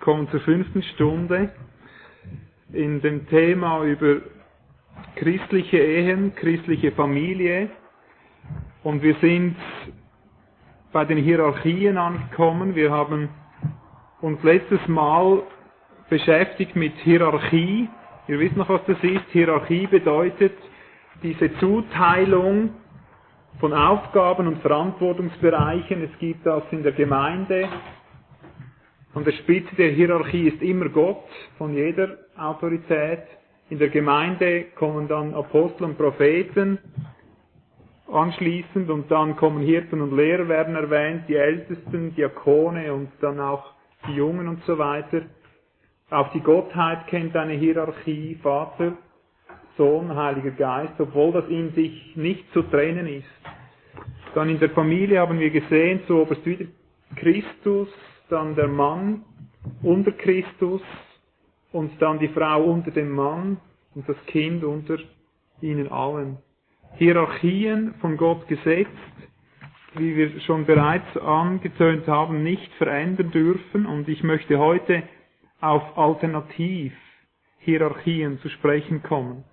kommen zur fünften Stunde in dem Thema über christliche Ehen, christliche Familie. Und wir sind bei den Hierarchien angekommen. Wir haben uns letztes Mal beschäftigt mit Hierarchie. Ihr wisst noch, was das ist. Hierarchie bedeutet diese Zuteilung von Aufgaben und Verantwortungsbereichen. Es gibt das in der Gemeinde. An der Spitze der Hierarchie ist immer Gott von jeder Autorität. In der Gemeinde kommen dann Apostel und Propheten anschließend und dann kommen Hirten und Lehrer werden erwähnt, die Ältesten, Diakone und dann auch die Jungen und so weiter. Auch die Gottheit kennt eine Hierarchie, Vater, Sohn, Heiliger Geist, obwohl das in sich nicht zu trennen ist. Dann in der Familie haben wir gesehen, so oberst wieder Christus, dann der Mann unter Christus und dann die Frau unter dem Mann und das Kind unter ihnen allen. Hierarchien von Gott gesetzt, wie wir schon bereits angetönt haben, nicht verändern dürfen und ich möchte heute auf Alternativ-Hierarchien zu sprechen kommen.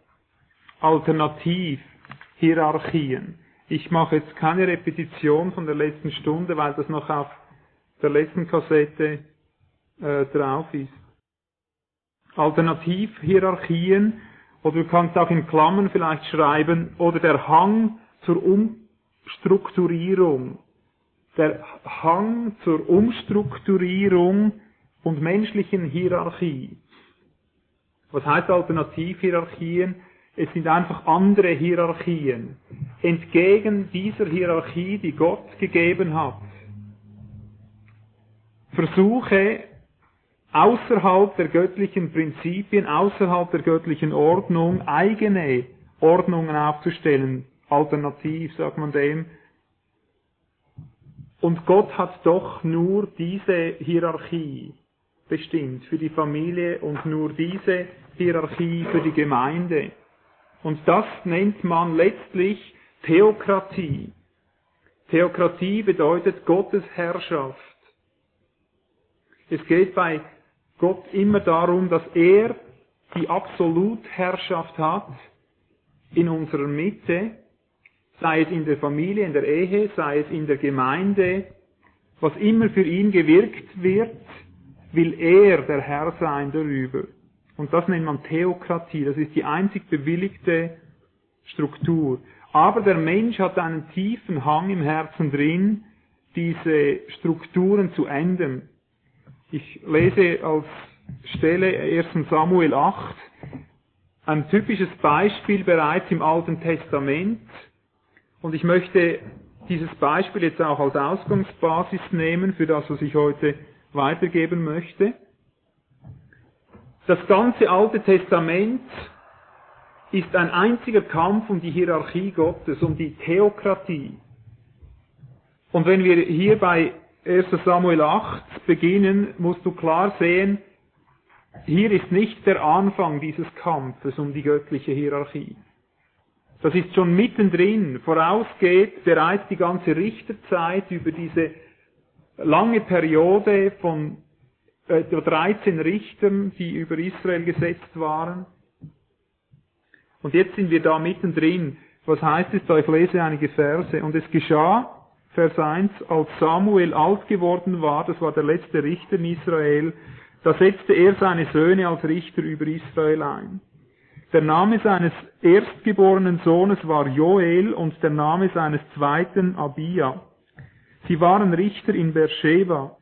Alternativ-Hierarchien. Ich mache jetzt keine Repetition von der letzten Stunde, weil das noch auf der letzten Kassette äh, drauf ist. Alternativ-Hierarchien oder du kannst auch in Klammern vielleicht schreiben, oder der Hang zur Umstrukturierung. Der Hang zur Umstrukturierung und menschlichen Hierarchie. Was heißt Alternativhierarchien? Es sind einfach andere Hierarchien. Entgegen dieser Hierarchie, die Gott gegeben hat. Versuche außerhalb der göttlichen Prinzipien, außerhalb der göttlichen Ordnung eigene Ordnungen aufzustellen. Alternativ, sagt man dem. Und Gott hat doch nur diese Hierarchie bestimmt für die Familie und nur diese Hierarchie für die Gemeinde. Und das nennt man letztlich Theokratie. Theokratie bedeutet Gottes Herrschaft. Es geht bei Gott immer darum, dass er die Absolutherrschaft hat in unserer Mitte, sei es in der Familie, in der Ehe, sei es in der Gemeinde, was immer für ihn gewirkt wird, will er der Herr sein darüber. Und das nennt man Theokratie, das ist die einzig bewilligte Struktur. Aber der Mensch hat einen tiefen Hang im Herzen drin, diese Strukturen zu ändern. Ich lese als Stelle 1 Samuel 8 ein typisches Beispiel bereits im Alten Testament. Und ich möchte dieses Beispiel jetzt auch als Ausgangsbasis nehmen für das, was ich heute weitergeben möchte. Das ganze Alte Testament ist ein einziger Kampf um die Hierarchie Gottes, um die Theokratie. Und wenn wir hier bei 1 Samuel 8 beginnen, musst du klar sehen, hier ist nicht der Anfang dieses Kampfes um die göttliche Hierarchie. Das ist schon mittendrin. Vorausgeht bereits die ganze Richterzeit über diese lange Periode von etwa 13 Richtern, die über Israel gesetzt waren. Und jetzt sind wir da mittendrin. Was heißt es da? Ich lese einige Verse. Und es geschah, Vers 1, als Samuel alt geworden war, das war der letzte Richter in Israel, da setzte er seine Söhne als Richter über Israel ein. Der Name seines erstgeborenen Sohnes war Joel und der Name seines zweiten Abia. Sie waren Richter in Beersheba.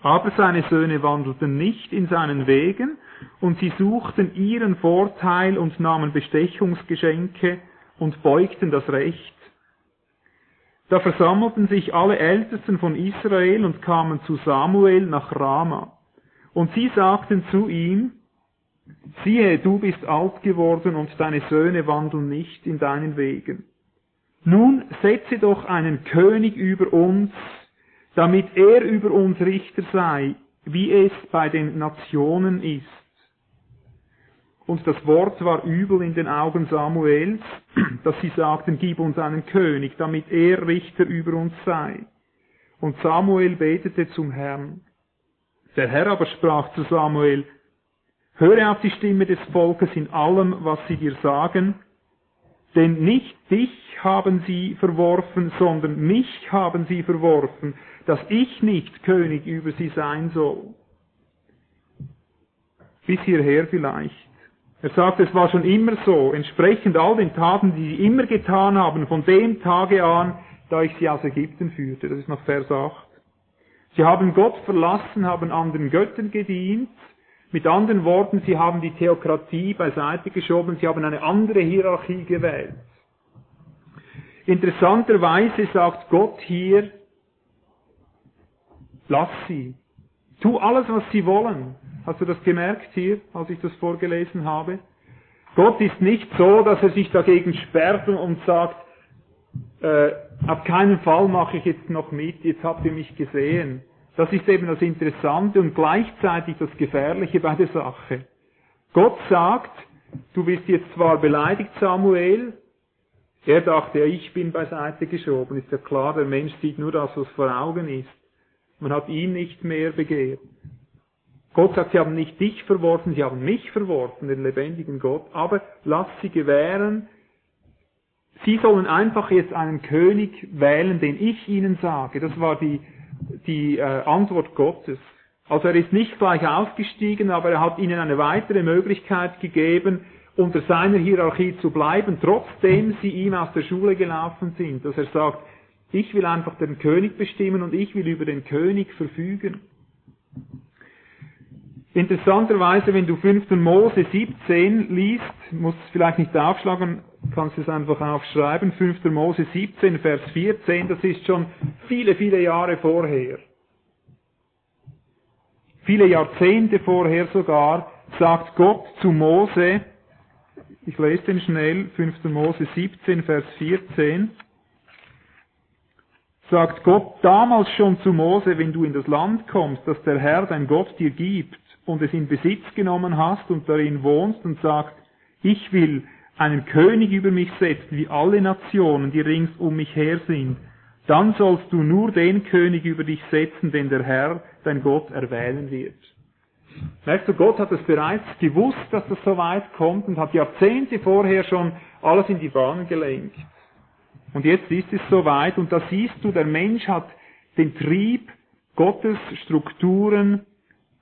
Aber seine Söhne wandelten nicht in seinen Wegen und sie suchten ihren Vorteil und nahmen Bestechungsgeschenke und beugten das Recht. Da versammelten sich alle Ältesten von Israel und kamen zu Samuel nach Rama. Und sie sagten zu ihm, siehe, du bist alt geworden und deine Söhne wandeln nicht in deinen Wegen. Nun setze doch einen König über uns, damit er über uns Richter sei, wie es bei den Nationen ist. Und das Wort war übel in den Augen Samuels, dass sie sagten, gib uns einen König, damit er Richter über uns sei. Und Samuel betete zum Herrn. Der Herr aber sprach zu Samuel, höre auf die Stimme des Volkes in allem, was sie dir sagen, denn nicht dich haben sie verworfen, sondern mich haben sie verworfen, dass ich nicht König über sie sein soll. Bis hierher vielleicht. Er sagt, es war schon immer so, entsprechend all den Taten, die sie immer getan haben, von dem Tage an, da ich sie aus Ägypten führte. Das ist noch Vers 8. Sie haben Gott verlassen, haben anderen Göttern gedient. Mit anderen Worten, sie haben die Theokratie beiseite geschoben, sie haben eine andere Hierarchie gewählt. Interessanterweise sagt Gott hier, lass sie. Tu alles, was sie wollen. Hast du das gemerkt hier, als ich das vorgelesen habe? Gott ist nicht so, dass er sich dagegen sperrt und sagt, äh, auf keinen Fall mache ich jetzt noch mit, jetzt habt ihr mich gesehen. Das ist eben das Interessante und gleichzeitig das Gefährliche bei der Sache. Gott sagt, du bist jetzt zwar beleidigt, Samuel, er dachte, ich bin beiseite geschoben, ist ja klar, der Mensch sieht nur das, was vor Augen ist. Man hat ihn nicht mehr begehrt. Gott sagt, sie haben nicht dich verworfen, sie haben mich verworfen, den lebendigen Gott, aber lass sie gewähren. Sie sollen einfach jetzt einen König wählen, den ich ihnen sage. Das war die, die äh, Antwort Gottes. Also er ist nicht gleich ausgestiegen, aber er hat ihnen eine weitere Möglichkeit gegeben, unter seiner Hierarchie zu bleiben, trotzdem sie ihm aus der Schule gelaufen sind. Dass er sagt, ich will einfach den König bestimmen und ich will über den König verfügen. Interessanterweise, wenn du 5. Mose 17 liest, musst es vielleicht nicht aufschlagen, kannst es einfach aufschreiben, 5. Mose 17, Vers 14, das ist schon viele, viele Jahre vorher. Viele Jahrzehnte vorher sogar, sagt Gott zu Mose, ich lese den schnell, 5. Mose 17, Vers 14, sagt Gott damals schon zu Mose, wenn du in das Land kommst, das der Herr dein Gott dir gibt, und es in Besitz genommen hast und darin wohnst und sagst, ich will einen König über mich setzen, wie alle Nationen, die rings um mich her sind, dann sollst du nur den König über dich setzen, den der Herr, dein Gott, erwählen wird. Merkst du, Gott hat es bereits gewusst, dass das so weit kommt und hat Jahrzehnte vorher schon alles in die Bahn gelenkt. Und jetzt ist es soweit und da siehst du, der Mensch hat den Trieb, Gottes Strukturen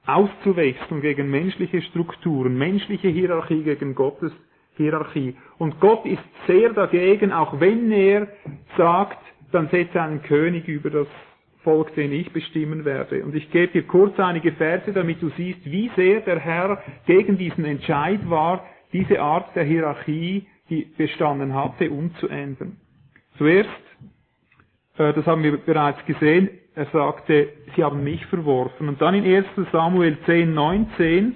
auszuwechseln gegen menschliche Strukturen, menschliche Hierarchie gegen Gottes Hierarchie. Und Gott ist sehr dagegen, auch wenn er sagt, dann setze einen König über das Volk, den ich bestimmen werde. Und ich gebe dir kurz einige Verse, damit du siehst, wie sehr der Herr gegen diesen Entscheid war, diese Art der Hierarchie, die bestanden hatte, umzuändern. Zuerst, äh, das haben wir bereits gesehen, er sagte, sie haben mich verworfen. Und dann in 1 Samuel 10, 19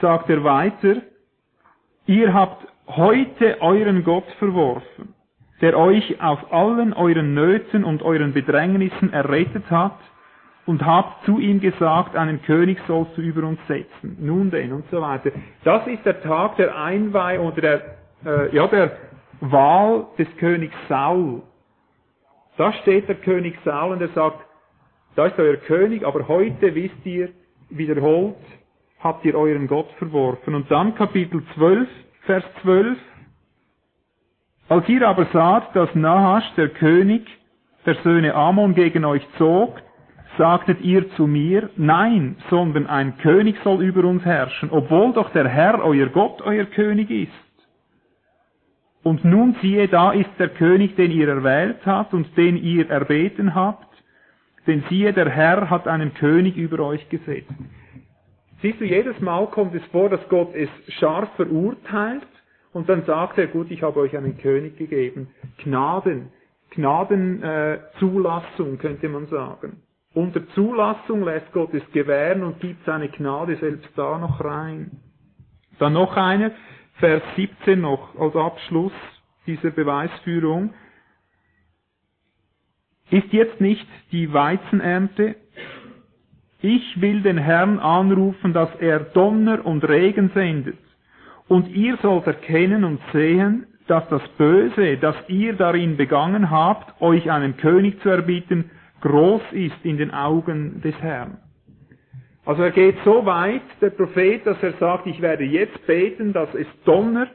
sagt er weiter, ihr habt heute euren Gott verworfen, der euch aus allen euren Nöten und euren Bedrängnissen errettet hat, und habt zu ihm gesagt, einen König sollst du über uns setzen. Nun denn, und so weiter. Das ist der Tag der Einweihung oder der, äh, ja, der Wahl des Königs Saul. Da steht der König Saul und er sagt, da ist euer König, aber heute wisst ihr, wiederholt, habt ihr euren Gott verworfen. Und dann Kapitel 12, Vers 12. Als ihr aber saht, dass Nahasch, der König der Söhne Ammon, gegen euch zog, sagtet ihr zu mir, nein, sondern ein König soll über uns herrschen, obwohl doch der Herr, euer Gott, euer König ist. Und nun siehe, da ist der König, den ihr erwählt habt und den ihr erbeten habt, denn siehe, der Herr hat einen König über euch gesetzt. Siehst du, jedes Mal kommt es vor, dass Gott es scharf verurteilt und dann sagt er, gut, ich habe euch einen König gegeben. Gnaden, Gnadenzulassung äh, könnte man sagen. Unter Zulassung lässt Gott es gewähren und gibt seine Gnade selbst da noch rein. Dann noch einer, Vers 17 noch als Abschluss dieser Beweisführung. Ist jetzt nicht die Weizenernte? Ich will den Herrn anrufen, dass er Donner und Regen sendet. Und ihr sollt erkennen und sehen, dass das Böse, das ihr darin begangen habt, euch einen König zu erbieten, groß ist in den Augen des Herrn. Also er geht so weit, der Prophet, dass er sagt, ich werde jetzt beten, dass es donnert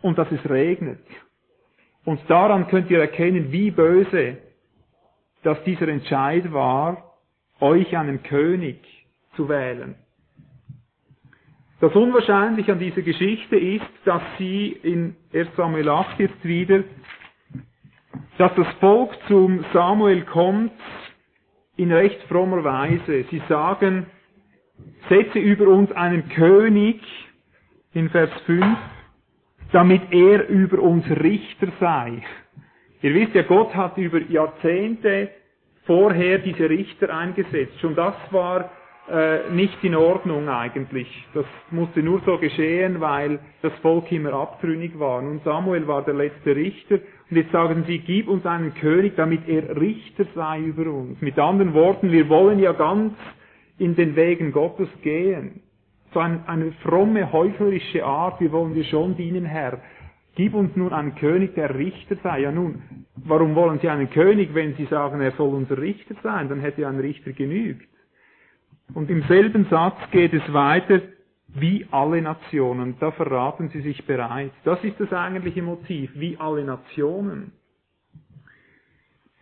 und dass es regnet. Und daran könnt ihr erkennen, wie böse dass dieser Entscheid war, euch einen König zu wählen. Das Unwahrscheinliche an dieser Geschichte ist, dass sie in 1 Samuel 8 jetzt wieder, dass das Volk zum Samuel kommt in recht frommer Weise. Sie sagen, setze über uns einen König in Vers 5, damit er über uns Richter sei. Ihr wisst ja, Gott hat über Jahrzehnte vorher diese Richter eingesetzt. Schon das war äh, nicht in Ordnung eigentlich. Das musste nur so geschehen, weil das Volk immer abtrünnig war. Nun Samuel war der letzte Richter und jetzt sagen sie, gib uns einen König, damit er Richter sei über uns. Mit anderen Worten, wir wollen ja ganz in den Wegen Gottes gehen. So ein, eine fromme, heuchlerische Art, wir wollen dir schon dienen, Herr. Gib uns nun einen König, der Richter sei. Ja nun, warum wollen Sie einen König, wenn Sie sagen, er soll unser Richter sein? Dann hätte ein Richter genügt. Und im selben Satz geht es weiter, wie alle Nationen. Da verraten Sie sich bereits. Das ist das eigentliche Motiv, wie alle Nationen.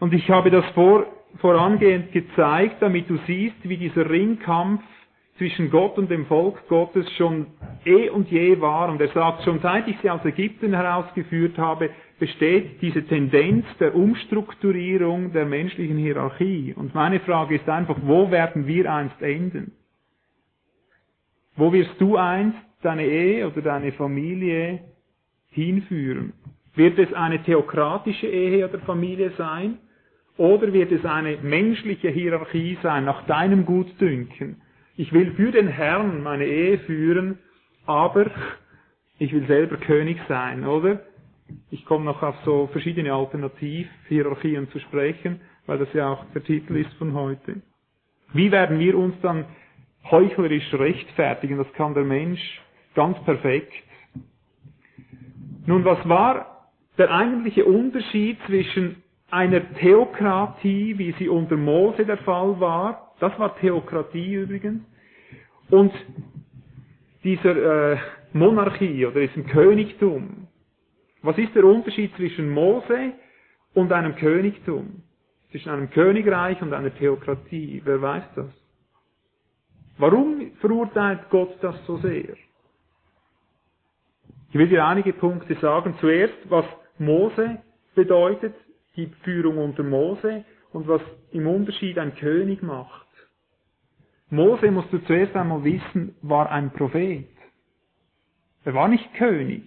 Und ich habe das vor, vorangehend gezeigt, damit du siehst, wie dieser Ringkampf zwischen Gott und dem Volk Gottes schon eh und je war. Und er sagt, schon seit ich sie aus Ägypten herausgeführt habe, besteht diese Tendenz der Umstrukturierung der menschlichen Hierarchie. Und meine Frage ist einfach, wo werden wir einst enden? Wo wirst du einst deine Ehe oder deine Familie hinführen? Wird es eine theokratische Ehe oder Familie sein? Oder wird es eine menschliche Hierarchie sein, nach deinem Gutdünken? Ich will für den Herrn meine Ehe führen, aber ich will selber König sein, oder? Ich komme noch auf so verschiedene Alternativhierarchien zu sprechen, weil das ja auch der Titel ist von heute. Wie werden wir uns dann heuchlerisch rechtfertigen? Das kann der Mensch ganz perfekt. Nun, was war der eigentliche Unterschied zwischen einer Theokratie, wie sie unter Mose der Fall war, das war Theokratie übrigens, und dieser äh, Monarchie oder diesem Königtum, was ist der Unterschied zwischen Mose und einem Königtum? Zwischen einem Königreich und einer Theokratie? Wer weiß das? Warum verurteilt Gott das so sehr? Ich will dir einige Punkte sagen. Zuerst, was Mose bedeutet, die Führung unter Mose und was im Unterschied ein König macht. Mose, musst du zuerst einmal wissen, war ein Prophet. Er war nicht König.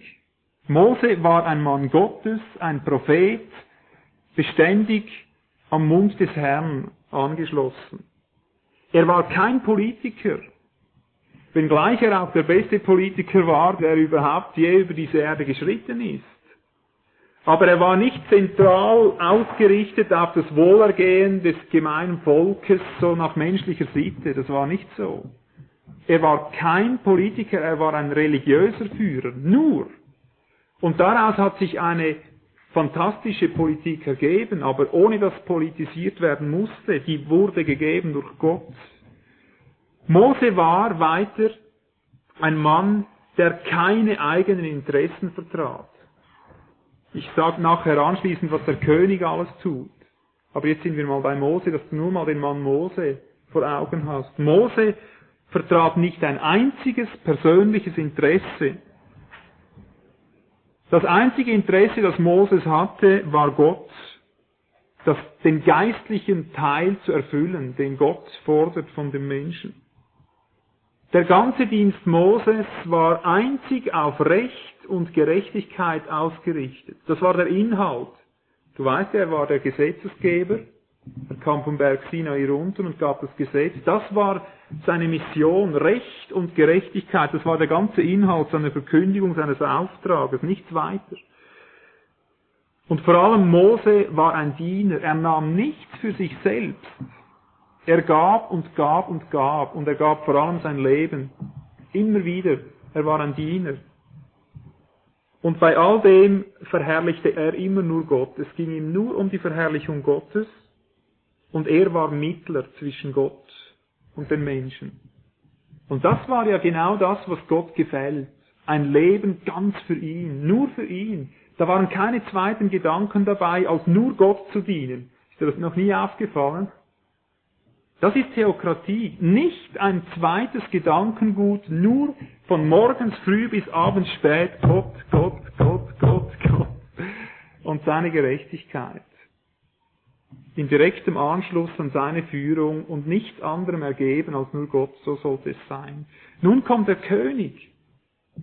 Mose war ein Mann Gottes, ein Prophet, beständig am Mund des Herrn angeschlossen. Er war kein Politiker, wenngleich er auch der beste Politiker war, der überhaupt je über diese Erde geschritten ist. Aber er war nicht zentral ausgerichtet auf das Wohlergehen des gemeinen Volkes, so nach menschlicher Sitte. Das war nicht so. Er war kein Politiker, er war ein religiöser Führer. Nur. Und daraus hat sich eine fantastische Politik ergeben, aber ohne dass politisiert werden musste. Die wurde gegeben durch Gott. Mose war weiter ein Mann, der keine eigenen Interessen vertrat. Ich sage nachher anschließend, was der König alles tut. Aber jetzt sind wir mal bei Mose, dass du nur mal den Mann Mose vor Augen hast. Mose vertrat nicht ein einziges persönliches Interesse. Das einzige Interesse, das Moses hatte, war Gott, das, den geistlichen Teil zu erfüllen, den Gott fordert von dem Menschen. Der ganze Dienst Moses war einzig auf Recht und Gerechtigkeit ausgerichtet. Das war der Inhalt. Du weißt, er war der Gesetzesgeber. Er kam vom Berg Sinai runter und gab das Gesetz. Das war seine Mission, Recht und Gerechtigkeit. Das war der ganze Inhalt seiner Verkündigung, seines Auftrages, nichts weiter. Und vor allem Mose war ein Diener. Er nahm nichts für sich selbst. Er gab und gab und gab und er gab vor allem sein Leben. Immer wieder. Er war ein Diener. Und bei all dem verherrlichte er immer nur Gott. Es ging ihm nur um die Verherrlichung Gottes und er war Mittler zwischen Gott und den Menschen. Und das war ja genau das, was Gott gefällt. Ein Leben ganz für ihn, nur für ihn. Da waren keine zweiten Gedanken dabei, als nur Gott zu dienen. Ist dir das noch nie aufgefallen? Das ist Theokratie. Nicht ein zweites Gedankengut, nur von morgens früh bis abends spät Gott, Gott, Gott, Gott, Gott und seine Gerechtigkeit. In direktem Anschluss an seine Führung und nichts anderem ergeben als nur Gott, so sollte es sein. Nun kommt der König.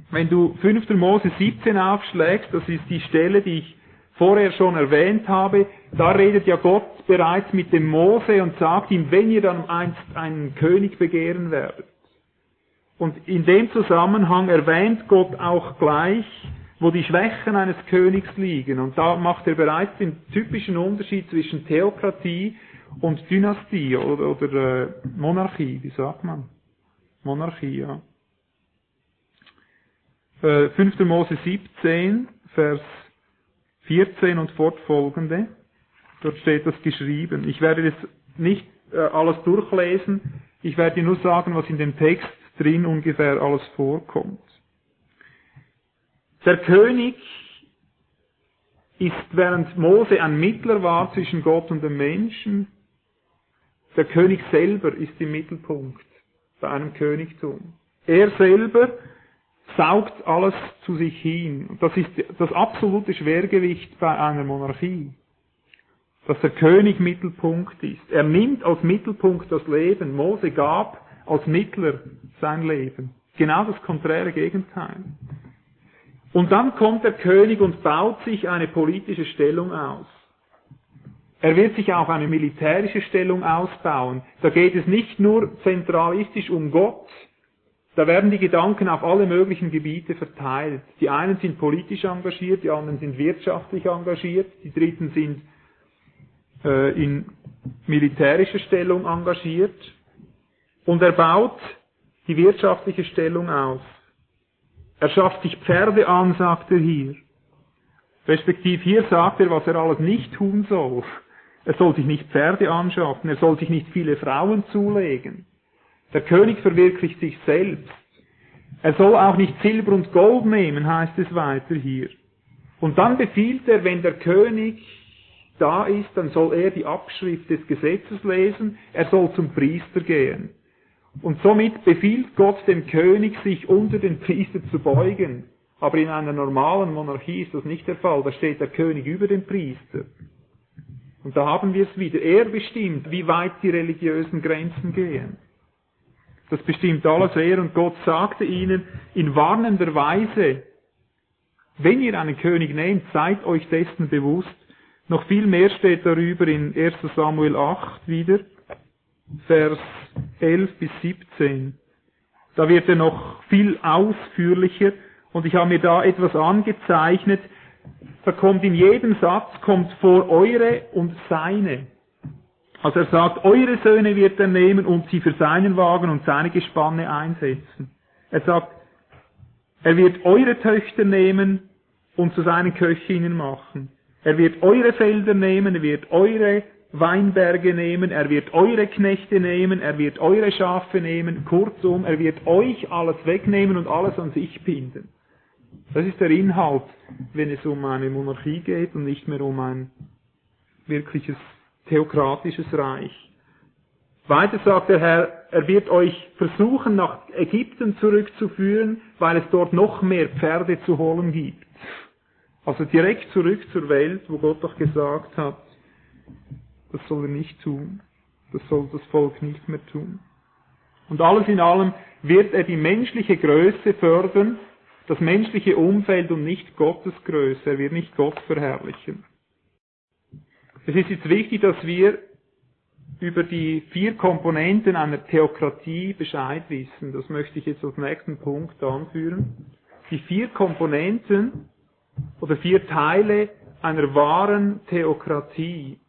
Wenn du 5. Mose 17 aufschlägst, das ist die Stelle, die ich vorher schon erwähnt habe, da redet ja Gott bereits mit dem Mose und sagt ihm, wenn ihr dann einst einen König begehren werdet. Und in dem Zusammenhang erwähnt Gott auch gleich, wo die Schwächen eines Königs liegen. Und da macht er bereits den typischen Unterschied zwischen Theokratie und Dynastie oder, oder äh, Monarchie, wie sagt man? Monarchie, ja. 5. Äh, Mose 17, Vers 14 und fortfolgende. Dort steht das geschrieben. Ich werde das nicht äh, alles durchlesen. Ich werde nur sagen, was in dem Text drin ungefähr alles vorkommt. Der König ist, während Mose ein Mittler war zwischen Gott und dem Menschen, der König selber ist im Mittelpunkt bei einem Königtum. Er selber saugt alles zu sich hin. Das ist das absolute Schwergewicht bei einer Monarchie. Dass der König Mittelpunkt ist. Er nimmt als Mittelpunkt das Leben. Mose gab als Mittler sein Leben. Genau das konträre Gegenteil. Und dann kommt der König und baut sich eine politische Stellung aus. Er wird sich auch eine militärische Stellung ausbauen. Da geht es nicht nur zentralistisch um Gott, da werden die Gedanken auf alle möglichen Gebiete verteilt. Die einen sind politisch engagiert, die anderen sind wirtschaftlich engagiert, die dritten sind äh, in militärischer Stellung engagiert. Und er baut die wirtschaftliche Stellung aus. Er schafft sich Pferde an, sagt er hier. Respektiv hier sagt er, was er alles nicht tun soll. Er soll sich nicht Pferde anschaffen, er soll sich nicht viele Frauen zulegen. Der König verwirklicht sich selbst. Er soll auch nicht Silber und Gold nehmen, heißt es weiter hier. Und dann befiehlt er, wenn der König da ist, dann soll er die Abschrift des Gesetzes lesen, er soll zum Priester gehen. Und somit befiehlt Gott dem König, sich unter den Priester zu beugen. Aber in einer normalen Monarchie ist das nicht der Fall. Da steht der König über den Priester. Und da haben wir es wieder. Er bestimmt, wie weit die religiösen Grenzen gehen. Das bestimmt alles er und Gott sagte ihnen in warnender Weise, wenn ihr einen König nehmt, seid euch dessen bewusst. Noch viel mehr steht darüber in 1 Samuel 8 wieder, Vers 11 bis 17. Da wird er noch viel ausführlicher und ich habe mir da etwas angezeichnet. Da kommt in jedem Satz kommt vor eure und seine. Also er sagt, eure Söhne wird er nehmen und sie für seinen Wagen und seine Gespanne einsetzen. Er sagt, er wird eure Töchter nehmen und zu seinen Köchinnen machen. Er wird eure Felder nehmen, er wird eure Weinberge nehmen, er wird eure Knechte nehmen, er wird eure Schafe nehmen, kurzum, er wird euch alles wegnehmen und alles an sich binden. Das ist der Inhalt, wenn es um eine Monarchie geht und nicht mehr um ein wirkliches theokratisches Reich. Weiter sagt der Herr, er wird euch versuchen, nach Ägypten zurückzuführen, weil es dort noch mehr Pferde zu holen gibt. Also direkt zurück zur Welt, wo Gott doch gesagt hat, das soll er nicht tun. Das soll das Volk nicht mehr tun. Und alles in allem wird er die menschliche Größe fördern, das menschliche Umfeld und nicht Gottes Größe. Er wird nicht Gott verherrlichen. Es ist jetzt wichtig, dass wir über die vier Komponenten einer Theokratie Bescheid wissen. Das möchte ich jetzt als nächsten Punkt anführen. Die vier Komponenten oder vier Teile einer wahren Theokratie.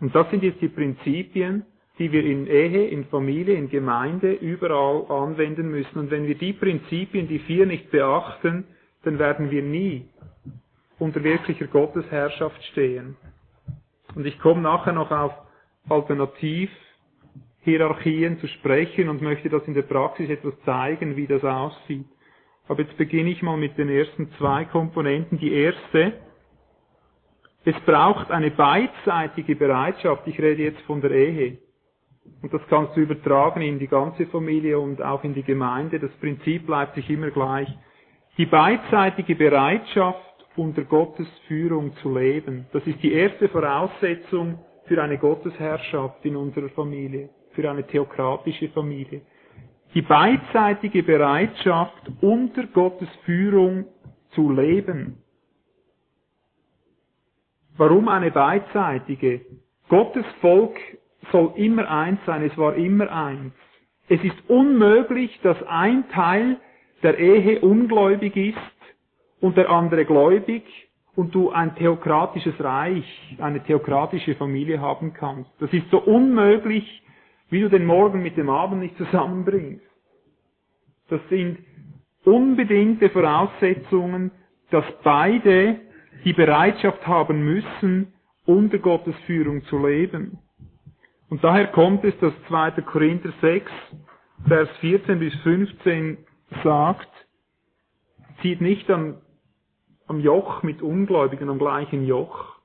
Und das sind jetzt die Prinzipien, die wir in Ehe, in Familie, in Gemeinde überall anwenden müssen. Und wenn wir die Prinzipien, die vier nicht beachten, dann werden wir nie unter wirklicher Gottesherrschaft stehen. Und ich komme nachher noch auf Alternativhinweise Hierarchien zu sprechen und möchte das in der Praxis etwas zeigen, wie das aussieht. Aber jetzt beginne ich mal mit den ersten zwei Komponenten. Die erste, es braucht eine beidseitige Bereitschaft. Ich rede jetzt von der Ehe. Und das kannst du übertragen in die ganze Familie und auch in die Gemeinde. Das Prinzip bleibt sich immer gleich. Die beidseitige Bereitschaft, unter Gottes Führung zu leben. Das ist die erste Voraussetzung für eine Gottesherrschaft in unserer Familie, für eine theokratische Familie. Die beidseitige Bereitschaft, unter Gottes Führung zu leben. Warum eine beidseitige? Gottes Volk soll immer eins sein, es war immer eins. Es ist unmöglich, dass ein Teil der Ehe ungläubig ist und der andere gläubig und du ein theokratisches Reich, eine theokratische Familie haben kannst. Das ist so unmöglich, wie du den Morgen mit dem Abend nicht zusammenbringst. Das sind unbedingte Voraussetzungen, dass beide die Bereitschaft haben müssen, unter Gottes Führung zu leben. Und daher kommt es, dass 2. Korinther 6, Vers 14 bis 15 sagt, zieht nicht am, am Joch mit Ungläubigen am gleichen Joch.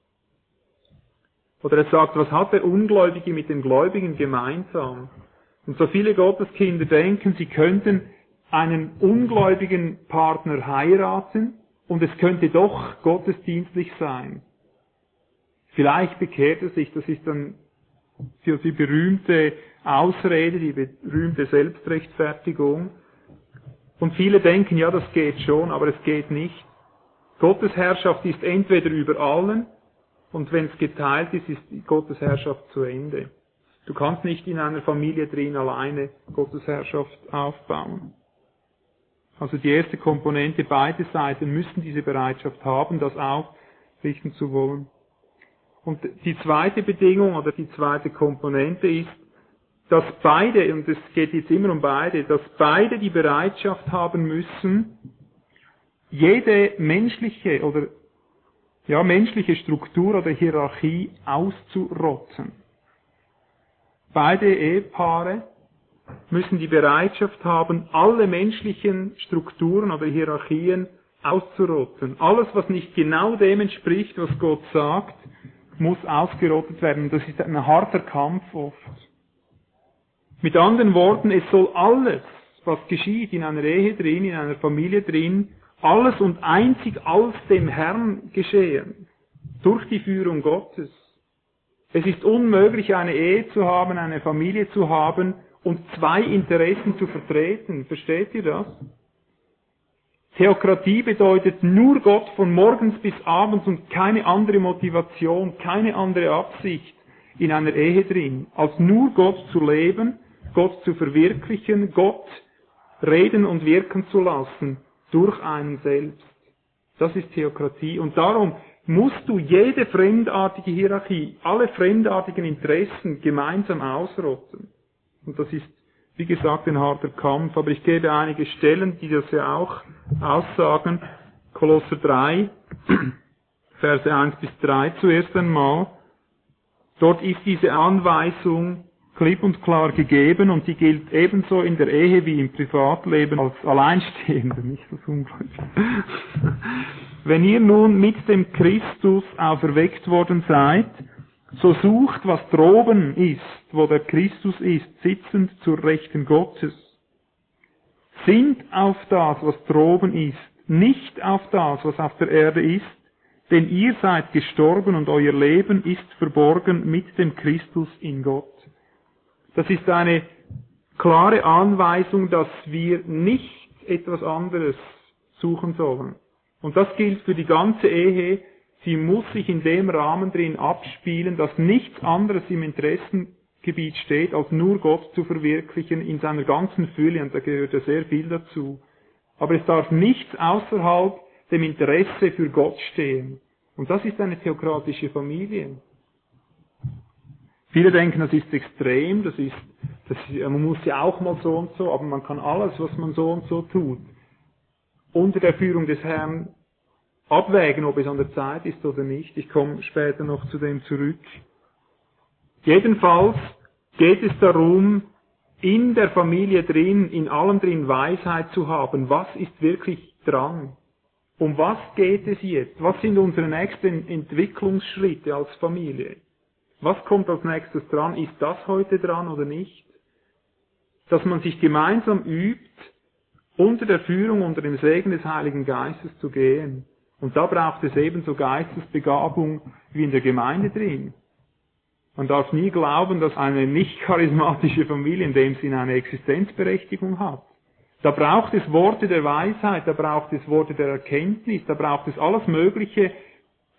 Oder er sagt, was hat der Ungläubige mit dem Gläubigen gemeinsam? Und so viele Gotteskinder denken, sie könnten einen ungläubigen Partner heiraten und es könnte doch gottesdienstlich sein. Vielleicht bekehrt er sich, das ist dann für die berühmte Ausrede, die berühmte Selbstrechtfertigung. Und viele denken, ja, das geht schon, aber es geht nicht. Gottes Herrschaft ist entweder über allen und wenn es geteilt ist, ist Gottes Herrschaft zu Ende. Du kannst nicht in einer Familie drin alleine Gottes Herrschaft aufbauen. Also die erste Komponente, beide Seiten müssen diese Bereitschaft haben, das aufrichten zu wollen. Und die zweite Bedingung oder die zweite Komponente ist, dass beide, und es geht jetzt immer um beide, dass beide die Bereitschaft haben müssen, jede menschliche oder ja, menschliche Struktur oder Hierarchie auszurotzen. Beide Ehepaare müssen die Bereitschaft haben, alle menschlichen Strukturen oder Hierarchien auszurotten. Alles, was nicht genau dem entspricht, was Gott sagt, muss ausgerottet werden. Das ist ein harter Kampf oft. Mit anderen Worten, es soll alles, was geschieht in einer Ehe drin, in einer Familie drin, alles und einzig aus dem Herrn geschehen. Durch die Führung Gottes. Es ist unmöglich, eine Ehe zu haben, eine Familie zu haben, und zwei Interessen zu vertreten. Versteht ihr das? Theokratie bedeutet nur Gott von morgens bis abends und keine andere Motivation, keine andere Absicht in einer Ehe drin, als nur Gott zu leben, Gott zu verwirklichen, Gott reden und wirken zu lassen durch einen selbst. Das ist Theokratie. Und darum musst du jede fremdartige Hierarchie, alle fremdartigen Interessen gemeinsam ausrotten. Und das ist, wie gesagt, ein harter Kampf. Aber ich gebe einige Stellen, die das ja auch aussagen. Kolosser 3, Verse 1 bis 3 zuerst einmal. Dort ist diese Anweisung klipp und klar gegeben und die gilt ebenso in der Ehe wie im Privatleben als Alleinstehender, nicht als Ungläubige. Wenn ihr nun mit dem Christus auferweckt worden seid, so sucht, was droben ist, wo der Christus ist, sitzend zur Rechten Gottes. Sind auf das, was droben ist, nicht auf das, was auf der Erde ist, denn ihr seid gestorben und euer Leben ist verborgen mit dem Christus in Gott. Das ist eine klare Anweisung, dass wir nicht etwas anderes suchen sollen. Und das gilt für die ganze Ehe, sie muss sich in dem Rahmen drin abspielen, dass nichts anderes im Interessengebiet steht, als nur Gott zu verwirklichen in seiner ganzen Fülle, und da gehört ja sehr viel dazu. Aber es darf nichts außerhalb dem Interesse für Gott stehen. Und das ist eine theokratische Familie. Viele denken, das ist extrem, das ist, das man muss ja auch mal so und so, aber man kann alles, was man so und so tut, unter der Führung des Herrn abwägen, ob es an der Zeit ist oder nicht. Ich komme später noch zu dem zurück. Jedenfalls geht es darum, in der Familie drin, in allem drin Weisheit zu haben. Was ist wirklich dran? Um was geht es jetzt? Was sind unsere nächsten Entwicklungsschritte als Familie? Was kommt als nächstes dran? Ist das heute dran oder nicht? Dass man sich gemeinsam übt, unter der Führung, unter dem Segen des Heiligen Geistes zu gehen. Und da braucht es ebenso Geistesbegabung wie in der Gemeinde drin. Man darf nie glauben, dass eine nicht charismatische Familie in dem Sinne eine Existenzberechtigung hat. Da braucht es Worte der Weisheit, da braucht es Worte der Erkenntnis, da braucht es alles Mögliche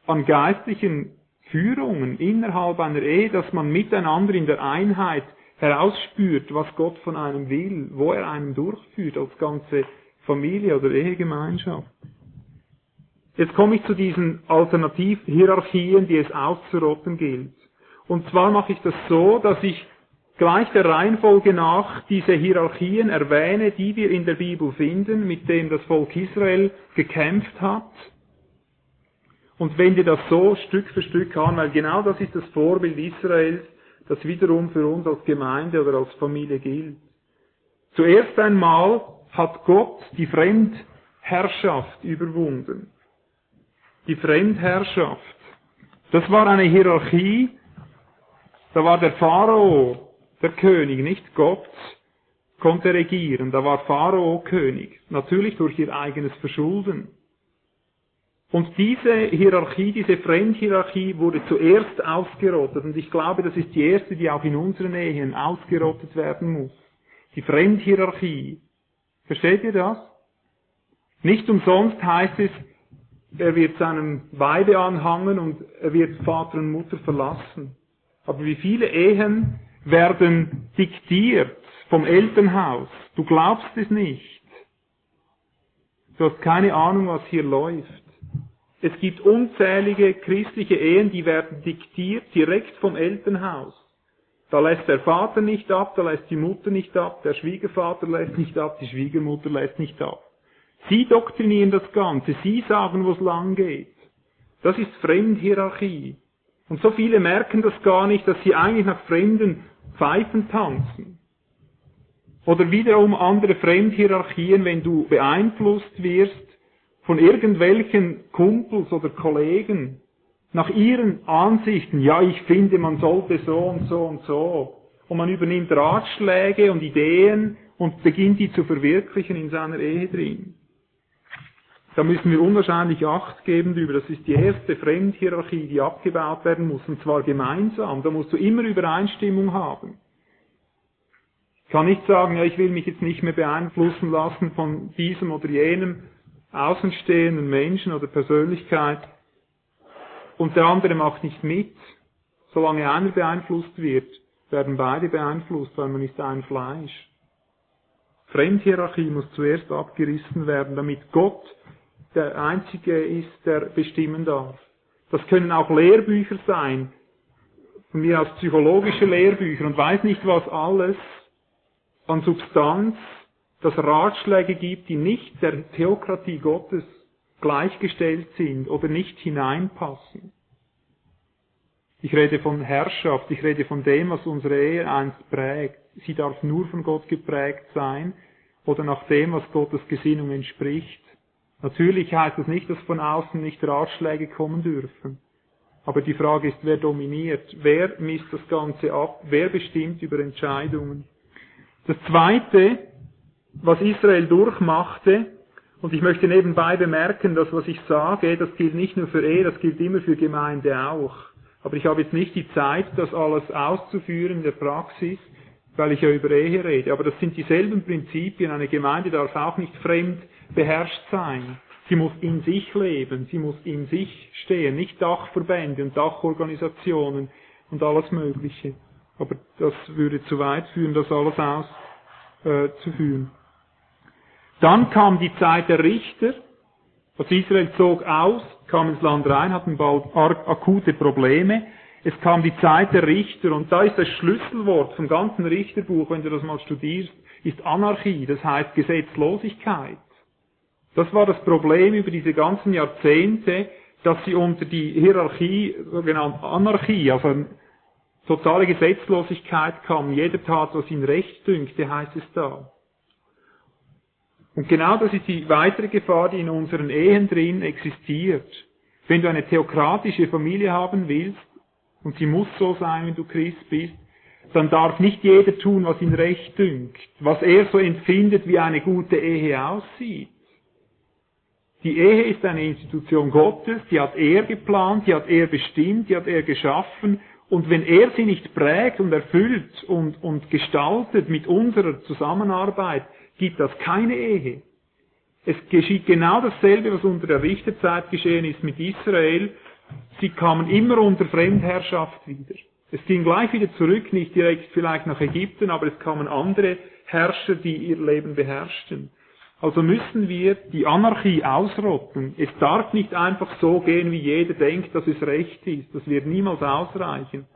an geistlichen Führungen innerhalb einer Ehe, dass man miteinander in der Einheit herausspürt, was Gott von einem will, wo er einem durchführt als ganze Familie oder Ehegemeinschaft. Jetzt komme ich zu diesen Alternativhierarchien, die es auszurotten gilt. Und zwar mache ich das so, dass ich gleich der Reihenfolge nach diese Hierarchien erwähne, die wir in der Bibel finden, mit denen das Volk Israel gekämpft hat. Und wende das so Stück für Stück an, weil genau das ist das Vorbild Israels, das wiederum für uns als Gemeinde oder als Familie gilt. Zuerst einmal hat Gott die Fremdherrschaft überwunden. Die Fremdherrschaft. Das war eine Hierarchie, da war der Pharao der König, nicht Gott, konnte regieren. Da war Pharao König. Natürlich durch ihr eigenes Verschulden. Und diese Hierarchie, diese Fremdhierarchie wurde zuerst ausgerottet. Und ich glaube, das ist die erste, die auch in unseren Ehen ausgerottet werden muss. Die Fremdhierarchie. Versteht ihr das? Nicht umsonst heißt es, er wird seinem Weibe anhangen und er wird Vater und Mutter verlassen. Aber wie viele Ehen werden diktiert vom Elternhaus? Du glaubst es nicht. Du hast keine Ahnung, was hier läuft. Es gibt unzählige christliche Ehen, die werden diktiert direkt vom Elternhaus. Da lässt der Vater nicht ab, da lässt die Mutter nicht ab, der Schwiegervater lässt nicht ab, die Schwiegermutter lässt nicht ab. Sie doktrinieren das Ganze, sie sagen, wo es lang geht. Das ist Fremdhierarchie. Und so viele merken das gar nicht, dass sie eigentlich nach fremden Pfeifen tanzen. Oder wiederum andere Fremdhierarchien, wenn du beeinflusst wirst von irgendwelchen Kumpels oder Kollegen nach ihren Ansichten, ja, ich finde, man sollte so und so und so. Und man übernimmt Ratschläge und Ideen und beginnt die zu verwirklichen in seiner Ehe drin. Da müssen wir unwahrscheinlich Acht geben drüber. Das ist die erste Fremdhierarchie, die abgebaut werden muss, und zwar gemeinsam. Da musst du immer Übereinstimmung haben. Ich kann nicht sagen, ja, ich will mich jetzt nicht mehr beeinflussen lassen von diesem oder jenem außenstehenden Menschen oder Persönlichkeit und der andere macht nicht mit. Solange einer beeinflusst wird, werden beide beeinflusst, weil man ist ein Fleisch. Fremdhierarchie muss zuerst abgerissen werden, damit Gott der Einzige ist, der bestimmen darf. Das können auch Lehrbücher sein, von mir aus psychologische Lehrbücher und weiß nicht was alles an Substanz, das Ratschläge gibt, die nicht der Theokratie Gottes gleichgestellt sind oder nicht hineinpassen. Ich rede von Herrschaft, ich rede von dem, was unsere Ehe einst prägt. Sie darf nur von Gott geprägt sein oder nach dem, was Gottes Gesinnung entspricht. Natürlich heißt das nicht, dass von außen nicht Ratschläge kommen dürfen. Aber die Frage ist, wer dominiert? Wer misst das Ganze ab? Wer bestimmt über Entscheidungen? Das Zweite, was Israel durchmachte, und ich möchte nebenbei bemerken, dass was ich sage, das gilt nicht nur für Ehe, das gilt immer für Gemeinde auch. Aber ich habe jetzt nicht die Zeit, das alles auszuführen in der Praxis, weil ich ja über Ehe rede. Aber das sind dieselben Prinzipien. Eine Gemeinde darf auch nicht fremd beherrscht sein. Sie muss in sich leben, sie muss in sich stehen, nicht Dachverbände und Dachorganisationen und alles Mögliche. Aber das würde zu weit führen, das alles auszuführen. Dann kam die Zeit der Richter. Also Israel zog aus, kam ins Land rein, hatten bald akute Probleme. Es kam die Zeit der Richter und da ist das Schlüsselwort vom ganzen Richterbuch, wenn du das mal studierst, ist Anarchie, das heißt Gesetzlosigkeit. Das war das Problem über diese ganzen Jahrzehnte, dass sie unter die Hierarchie, sogenannte Anarchie, also Totale Gesetzlosigkeit kam, jeder tat, was ihn recht dünkte, heißt es da. Und genau das ist die weitere Gefahr, die in unseren Ehen drin existiert. Wenn du eine theokratische Familie haben willst, und sie muss so sein, wenn du Christ bist, dann darf nicht jeder tun, was ihn recht dünkt, was er so empfindet, wie eine gute Ehe aussieht. Die Ehe ist eine Institution Gottes, die hat er geplant, die hat er bestimmt, die hat er geschaffen, und wenn er sie nicht prägt und erfüllt und, und gestaltet mit unserer Zusammenarbeit, gibt das keine Ehe. Es geschieht genau dasselbe, was unter der Richterzeit geschehen ist mit Israel. Sie kamen immer unter Fremdherrschaft wieder. Es ging gleich wieder zurück, nicht direkt vielleicht nach Ägypten, aber es kamen andere Herrscher, die ihr Leben beherrschten. Also müssen wir die Anarchie ausrotten. Es darf nicht einfach so gehen, wie jeder denkt, dass es recht ist. Das wird niemals ausreichen.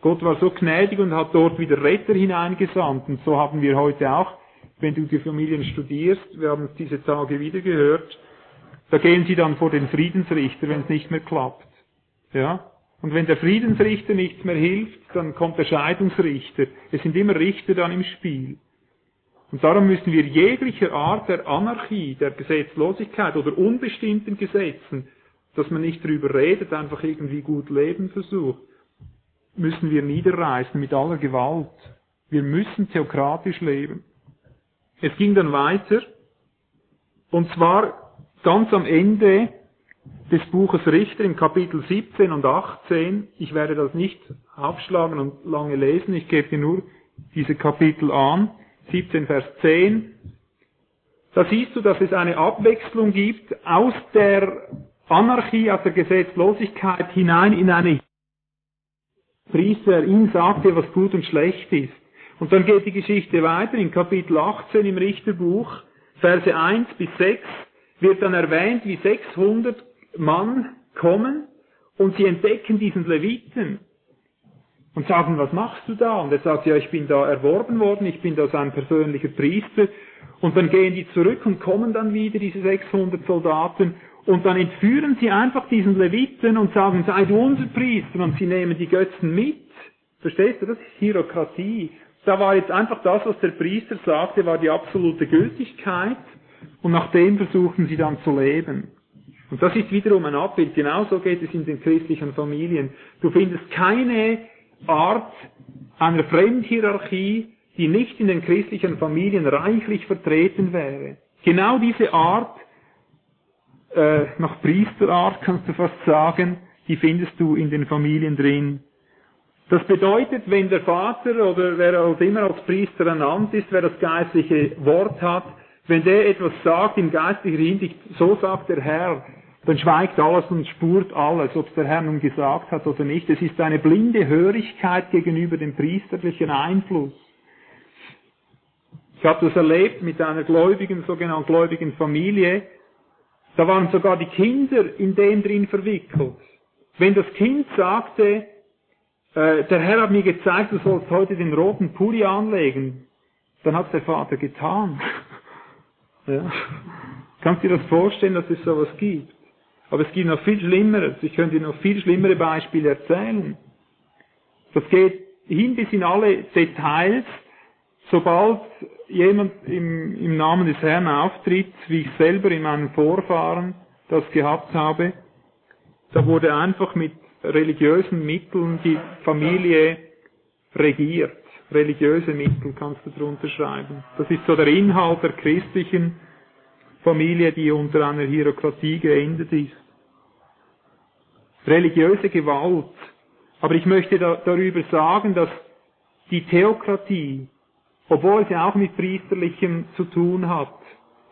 Gott war so gnädig und hat dort wieder Retter hineingesandt. Und so haben wir heute auch, wenn du die Familien studierst, wir haben es diese Tage wieder gehört, da gehen sie dann vor den Friedensrichter, wenn es nicht mehr klappt. Ja? Und wenn der Friedensrichter nichts mehr hilft, dann kommt der Scheidungsrichter. Es sind immer Richter dann im Spiel. Und darum müssen wir jeglicher Art der Anarchie, der Gesetzlosigkeit oder unbestimmten Gesetzen, dass man nicht drüber redet, einfach irgendwie gut leben versucht, müssen wir niederreißen mit aller Gewalt. Wir müssen theokratisch leben. Es ging dann weiter, und zwar ganz am Ende des Buches Richter im Kapitel 17 und 18. Ich werde das nicht aufschlagen und lange lesen, ich gebe dir nur diese Kapitel an. 17 Vers 10. Da siehst du, dass es eine Abwechslung gibt aus der Anarchie, aus der Gesetzlosigkeit hinein in eine Priester ihm sagte, was gut und schlecht ist. Und dann geht die Geschichte weiter in Kapitel 18 im Richterbuch, Verse 1 bis 6, wird dann erwähnt, wie 600 Mann kommen und sie entdecken diesen Leviten und sagen, was machst du da? Und er sagt, ja, ich bin da erworben worden, ich bin da sein persönlicher Priester. Und dann gehen die zurück und kommen dann wieder, diese 600 Soldaten, und dann entführen sie einfach diesen Leviten und sagen, sei du unser Priester, und sie nehmen die Götzen mit. Verstehst du? Das ist Hierokratie. Da war jetzt einfach das, was der Priester sagte, war die absolute Gültigkeit, und nach dem versuchen sie dann zu leben. Und das ist wiederum ein Abbild. Genauso geht es in den christlichen Familien. Du findest keine Art einer Fremdhierarchie, die nicht in den christlichen Familien reichlich vertreten wäre. Genau diese Art, äh, nach Priesterart kannst du fast sagen, die findest du in den Familien drin. Das bedeutet, wenn der Vater oder wer auch immer als Priester ernannt ist, wer das geistliche Wort hat, wenn der etwas sagt in geistlicher Hinsicht, so sagt der Herr, dann schweigt alles und spurt alles, ob es der Herr nun gesagt hat oder nicht. Es ist eine blinde Hörigkeit gegenüber dem priesterlichen Einfluss. Ich habe das erlebt mit einer gläubigen, sogenannten gläubigen Familie. Da waren sogar die Kinder in dem drin verwickelt. Wenn das Kind sagte, äh, der Herr hat mir gezeigt, du sollst heute den roten Pulli anlegen, dann hat der Vater getan. ja. Kannst du dir das vorstellen, dass es sowas gibt? Aber es gibt noch viel Schlimmeres. Ich könnte dir noch viel schlimmere Beispiele erzählen. Das geht hin bis in alle Details. Sobald jemand im, im Namen des Herrn auftritt, wie ich selber in meinen Vorfahren das gehabt habe, da wurde einfach mit religiösen Mitteln die Familie regiert. Religiöse Mittel kannst du drunter schreiben. Das ist so der Inhalt der christlichen Familie, die unter einer Hierokratie geendet ist. Religiöse Gewalt. Aber ich möchte da, darüber sagen, dass die Theokratie, obwohl sie auch mit Priesterlichem zu tun hat,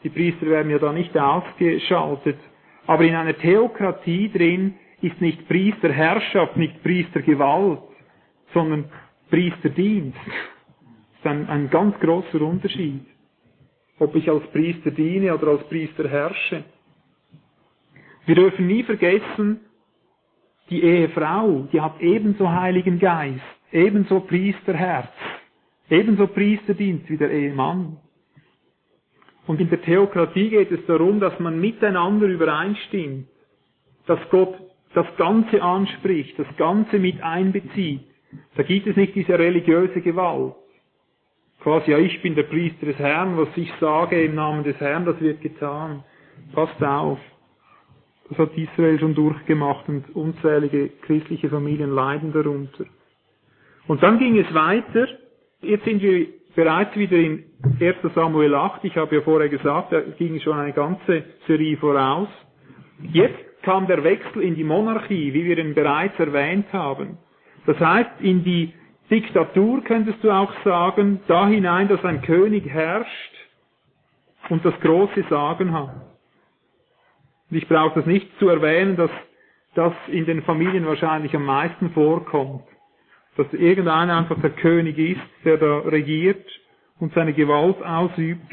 die Priester werden ja da nicht ausgeschaltet, aber in einer Theokratie drin ist nicht Priesterherrschaft, nicht Priestergewalt, sondern Priesterdienst. Das ist ein, ein ganz großer Unterschied ob ich als Priester diene oder als Priester herrsche. Wir dürfen nie vergessen, die Ehefrau, die hat ebenso Heiligen Geist, ebenso Priesterherz, ebenso Priesterdienst wie der Ehemann. Und in der Theokratie geht es darum, dass man miteinander übereinstimmt, dass Gott das Ganze anspricht, das Ganze mit einbezieht. Da gibt es nicht diese religiöse Gewalt. Quasi, ja, ich bin der Priester des Herrn, was ich sage im Namen des Herrn, das wird getan. Passt auf. Das hat Israel schon durchgemacht und unzählige christliche Familien leiden darunter. Und dann ging es weiter. Jetzt sind wir bereits wieder in 1 Samuel 8. Ich habe ja vorher gesagt, da ging schon eine ganze Serie voraus. Jetzt kam der Wechsel in die Monarchie, wie wir ihn bereits erwähnt haben. Das heißt, in die Diktatur könntest du auch sagen, da hinein, dass ein König herrscht und das große Sagen hat. Und ich brauche das nicht zu erwähnen, dass das in den Familien wahrscheinlich am meisten vorkommt. Dass irgendeiner einfach der König ist, der da regiert und seine Gewalt ausübt,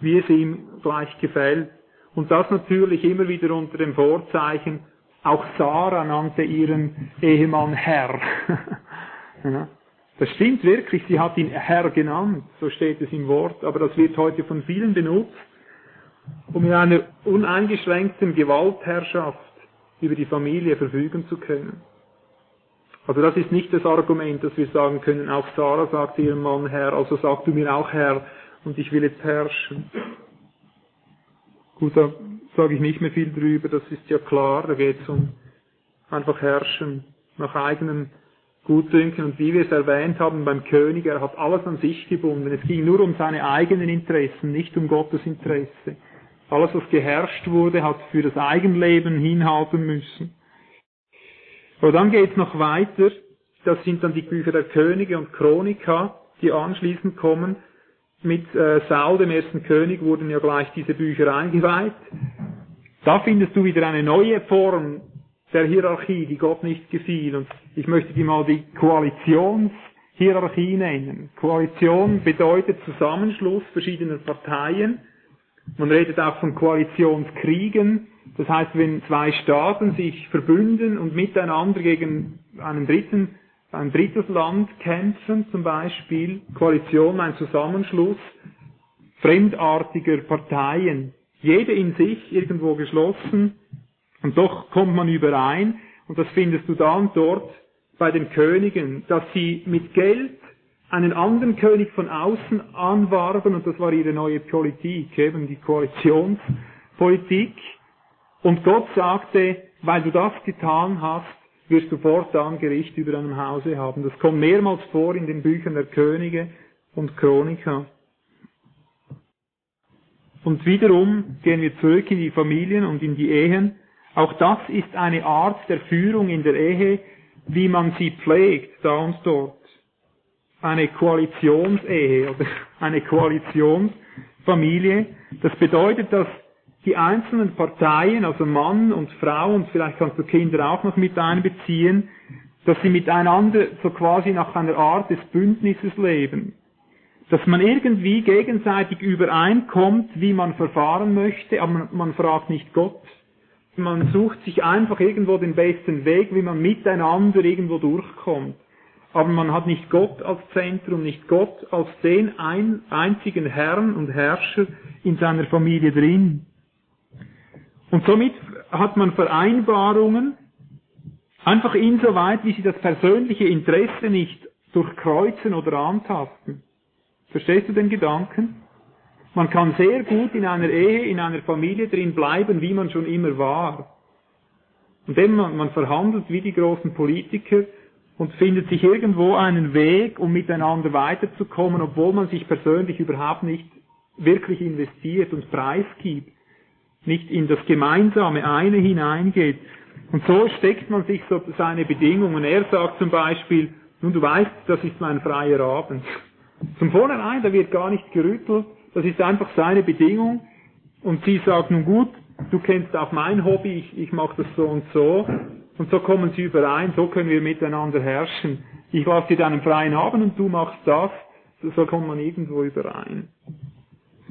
wie es ihm gleich gefällt. Und das natürlich immer wieder unter dem Vorzeichen, auch Sarah nannte ihren Ehemann Herr. ja. Das stimmt wirklich, sie hat ihn Herr genannt, so steht es im Wort, aber das wird heute von vielen benutzt, um in einer uneingeschränkten Gewaltherrschaft über die Familie verfügen zu können. Also das ist nicht das Argument, dass wir sagen können, auch Sarah sagt ihrem Mann Herr, also sag du mir auch Herr und ich will jetzt herrschen. Gut, da sage ich nicht mehr viel drüber, das ist ja klar, da geht es um einfach herrschen nach eigenem Gutdünken und wie wir es erwähnt haben beim König, er hat alles an sich gebunden. Es ging nur um seine eigenen Interessen, nicht um Gottes Interesse. Alles, was geherrscht wurde, hat für das Eigenleben hinhalten müssen. Aber dann geht es noch weiter. Das sind dann die Bücher der Könige und Chronika, die anschließend kommen. Mit äh, Saul, dem ersten König, wurden ja gleich diese Bücher eingeweiht. Da findest du wieder eine neue Form der Hierarchie, die Gott nicht gefiel. Und ich möchte die mal die Koalitionshierarchie nennen. Koalition bedeutet Zusammenschluss verschiedener Parteien. Man redet auch von Koalitionskriegen. Das heißt, wenn zwei Staaten sich verbünden und miteinander gegen einen dritten, ein drittes Land kämpfen, zum Beispiel, Koalition, ein Zusammenschluss fremdartiger Parteien, jede in sich irgendwo geschlossen, und doch kommt man überein, und das findest du dann dort bei den Königen, dass sie mit Geld einen anderen König von außen anwarben, und das war ihre neue Politik, eben die Koalitionspolitik. Und Gott sagte, weil du das getan hast, wirst du fortan Gericht über deinem Hause haben. Das kommt mehrmals vor in den Büchern der Könige und Chroniker. Und wiederum gehen wir zurück in die Familien und in die Ehen. Auch das ist eine Art der Führung in der Ehe, wie man sie pflegt, da und dort. Eine Koalitionsehe oder eine Koalitionsfamilie. Das bedeutet, dass die einzelnen Parteien, also Mann und Frau und vielleicht kannst du Kinder auch noch mit einbeziehen, dass sie miteinander so quasi nach einer Art des Bündnisses leben. Dass man irgendwie gegenseitig übereinkommt, wie man verfahren möchte, aber man, fragt nicht Gott. Man sucht sich einfach irgendwo den besten Weg, wie man miteinander irgendwo durchkommt. Aber man hat nicht Gott als Zentrum, nicht Gott als den ein, einzigen Herrn und Herrscher in seiner Familie drin. Und somit hat man Vereinbarungen, einfach insoweit, wie sie das persönliche Interesse nicht durchkreuzen oder antasten. Verstehst du den Gedanken? Man kann sehr gut in einer Ehe, in einer Familie drin bleiben, wie man schon immer war. Und dann man, man verhandelt wie die großen Politiker und findet sich irgendwo einen Weg, um miteinander weiterzukommen, obwohl man sich persönlich überhaupt nicht wirklich investiert und preisgibt, nicht in das gemeinsame eine hineingeht. Und so steckt man sich so seine Bedingungen. Er sagt zum Beispiel, nun du weißt, das ist mein freier Abend. Zum Vornherein, da wird gar nicht gerüttelt, das ist einfach seine Bedingung. Und sie sagt, nun gut, du kennst auch mein Hobby, ich, ich mache das so und so. Und so kommen sie überein, so können wir miteinander herrschen. Ich lasse dir deinen freien Abend und du machst das. So kommt man irgendwo überein.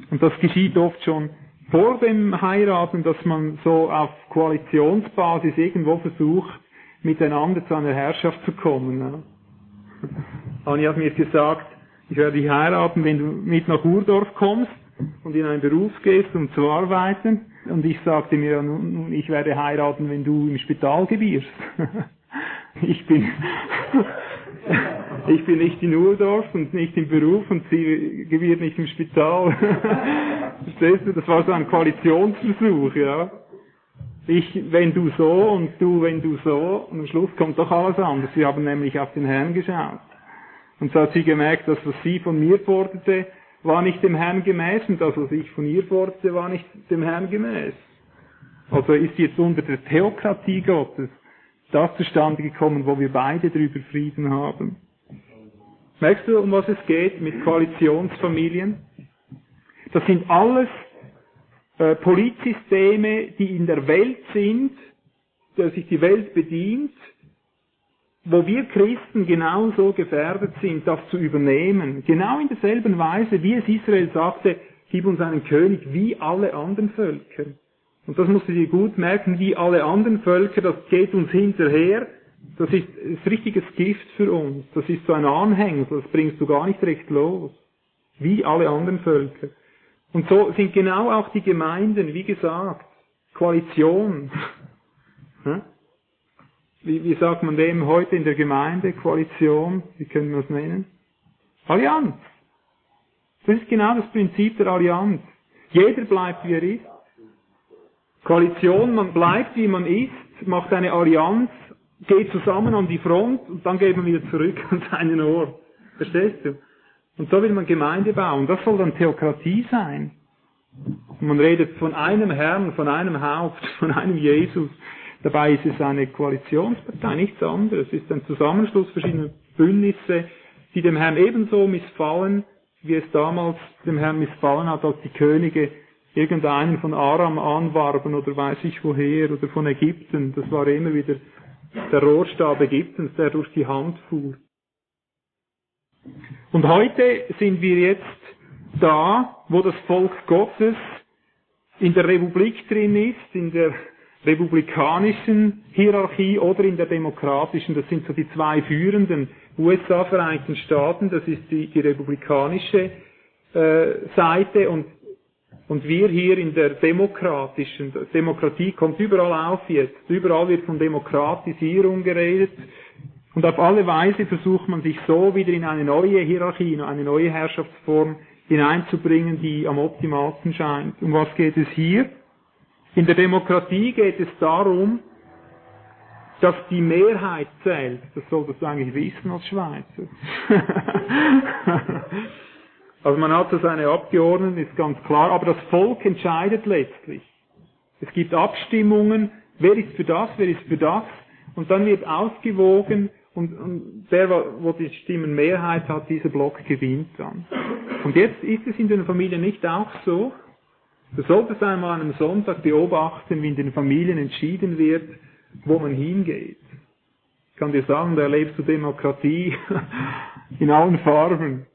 Und das geschieht oft schon vor dem Heiraten, dass man so auf Koalitionsbasis irgendwo versucht, miteinander zu einer Herrschaft zu kommen. Ja. Anni hat mir gesagt, ich werde dich heiraten, wenn du mit nach Urdorf kommst und in einen Beruf gehst, um zu arbeiten. Und ich sagte mir, ich werde heiraten, wenn du im Spital gebierst. Ich bin, ich bin nicht in Urdorf und nicht im Beruf und sie wird nicht im Spital. Verstehst du? Das war so ein Koalitionsversuch, ja. Ich, wenn du so und du, wenn du so, und am Schluss kommt doch alles anders. Sie haben nämlich auf den Herrn geschaut. Und so hat sie gemerkt, dass was sie von mir forderte, war nicht dem Herrn gemäß und das, was ich von ihr forderte, war nicht dem Herrn gemäß. Also ist jetzt unter der Theokratie Gottes das zustande gekommen, wo wir beide drüber Frieden haben. Merkst du, um was es geht mit Koalitionsfamilien? Das sind alles äh, Politsysteme, die in der Welt sind, der sich die Welt bedient, wo wir Christen genauso gefährdet sind, das zu übernehmen. Genau in derselben Weise, wie es Israel sagte, gib uns einen König wie alle anderen Völker. Und das musst du dir gut merken, wie alle anderen Völker, das geht uns hinterher, das ist, ist richtiges Gift für uns. Das ist so ein Anhängsel, das bringst du gar nicht recht los. Wie alle anderen Völker. Und so sind genau auch die Gemeinden, wie gesagt, Koalition. Hm? Wie, wie sagt man dem heute in der Gemeinde? Koalition, wie können wir es nennen? Allianz. Das ist genau das Prinzip der Allianz. Jeder bleibt, wie er ist. Koalition, man bleibt, wie man ist, macht eine Allianz, geht zusammen an die Front und dann geht man wieder zurück an seinen Ort. Verstehst du? Und so will man Gemeinde bauen. Das soll dann Theokratie sein. Und man redet von einem Herrn, von einem Haupt, von einem Jesus. Dabei ist es eine Koalitionspartei, nichts anderes. Es ist ein Zusammenschluss verschiedener Bündnisse, die dem Herrn ebenso missfallen, wie es damals dem Herrn missfallen hat, als die Könige irgendeinen von Aram anwarben oder weiß ich woher oder von Ägypten. Das war immer wieder der Rohrstab Ägyptens, der durch die Hand fuhr. Und heute sind wir jetzt da, wo das Volk Gottes in der Republik drin ist, in der republikanischen Hierarchie oder in der demokratischen. Das sind so die zwei führenden USA Vereinigten Staaten. Das ist die, die republikanische äh, Seite und und wir hier in der demokratischen, Demokratie kommt überall auf jetzt, überall wird von Demokratisierung geredet. Und auf alle Weise versucht man sich so wieder in eine neue Hierarchie, in eine neue Herrschaftsform hineinzubringen, die am optimalsten scheint. Um was geht es hier? In der Demokratie geht es darum, dass die Mehrheit zählt. Das solltest du eigentlich wissen als Schweizer. Also man hat so seine Abgeordneten, ist ganz klar, aber das Volk entscheidet letztlich. Es gibt Abstimmungen, wer ist für das, wer ist für das, und dann wird ausgewogen und, und der, wo die Stimmenmehrheit hat, dieser Block gewinnt dann. Und jetzt ist es in den Familien nicht auch so. Du solltest einmal an einem Sonntag beobachten, wie in den Familien entschieden wird, wo man hingeht. Ich kann dir sagen, da erlebst du Demokratie in allen Farben.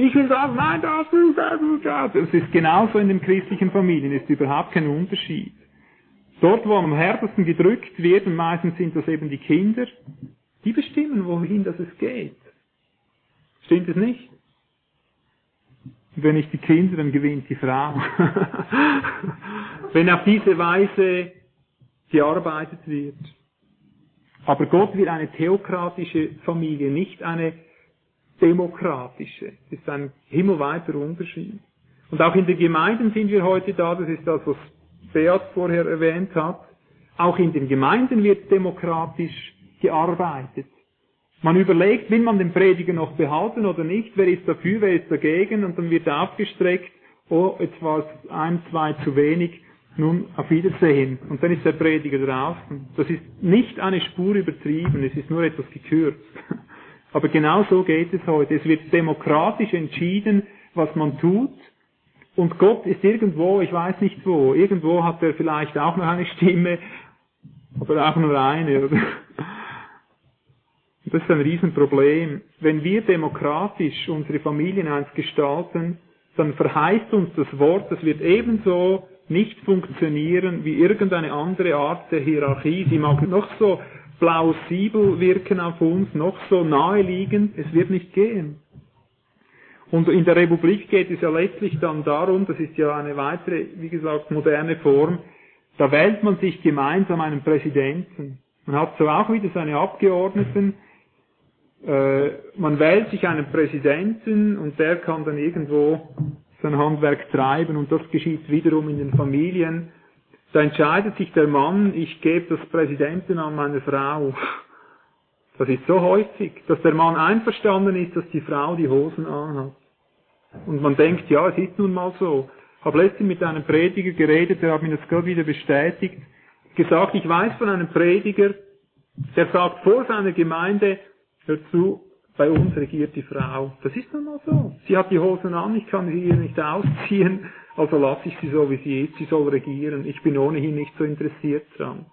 Ich will das, nein, das, das, das. Es ist genauso in den christlichen Familien, ist überhaupt kein Unterschied. Dort, wo am härtesten gedrückt wird, meistens sind das eben die Kinder, die bestimmen, wohin das es geht. Stimmt es nicht? Und wenn nicht die Kinder, dann gewinnt die Frau. wenn auf diese Weise gearbeitet wird. Aber Gott will eine theokratische Familie, nicht eine demokratische. Das ist ein himmelweiter Unterschied. Und auch in den Gemeinden sind wir heute da, das ist das, was Beat vorher erwähnt hat. Auch in den Gemeinden wird demokratisch gearbeitet. Man überlegt, will man den Prediger noch behalten oder nicht, wer ist dafür, wer ist dagegen, und dann wird aufgestreckt, oh, jetzt war es ein, zwei zu wenig, nun auf Wiedersehen. Und dann ist der Prediger draußen. Das ist nicht eine Spur übertrieben, es ist nur etwas gekürzt. Aber genau so geht es heute. Es wird demokratisch entschieden, was man tut. Und Gott ist irgendwo, ich weiß nicht wo, irgendwo hat er vielleicht auch noch eine Stimme, aber auch nur eine. Oder? Das ist ein Riesenproblem. Wenn wir demokratisch unsere Familien eins gestalten, dann verheißt uns das Wort, das wird ebenso nicht funktionieren wie irgendeine andere Art der Hierarchie. Sie mag noch so plausibel wirken auf uns, noch so naheliegend, es wird nicht gehen. Und in der Republik geht es ja letztlich dann darum, das ist ja eine weitere, wie gesagt, moderne Form, da wählt man sich gemeinsam einen Präsidenten. Man hat so auch wieder seine Abgeordneten, äh, man wählt sich einen Präsidenten und der kann dann irgendwo sein Handwerk treiben und das geschieht wiederum in den Familien. Da entscheidet sich der Mann, ich gebe das Präsidenten an meine Frau. Das ist so häufig, dass der Mann einverstanden ist, dass die Frau die Hosen anhat. Und man denkt, ja, es ist nun mal so. Ich habe letztens mit einem Prediger geredet, der hat mir das gerade wieder bestätigt, gesagt, ich weiß von einem Prediger, der sagt vor seiner Gemeinde, hör zu, bei uns regiert die Frau. Das ist nun mal so. Sie hat die Hosen an, ich kann sie ihr nicht ausziehen, also lasse ich sie so, wie sie ist, sie soll regieren. Ich bin ohnehin nicht so interessiert dran.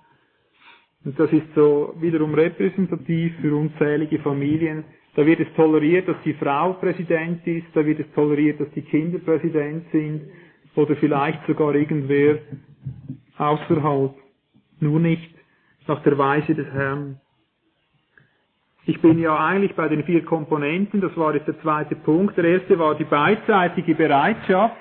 Und das ist so wiederum repräsentativ für unzählige Familien. Da wird es toleriert, dass die Frau Präsident ist, da wird es toleriert, dass die Kinder Präsident sind, oder vielleicht sogar irgendwer außerhalb. Nur nicht nach der Weise des Herrn. Ich bin ja eigentlich bei den vier Komponenten, das war jetzt der zweite Punkt. Der erste war die beidseitige Bereitschaft.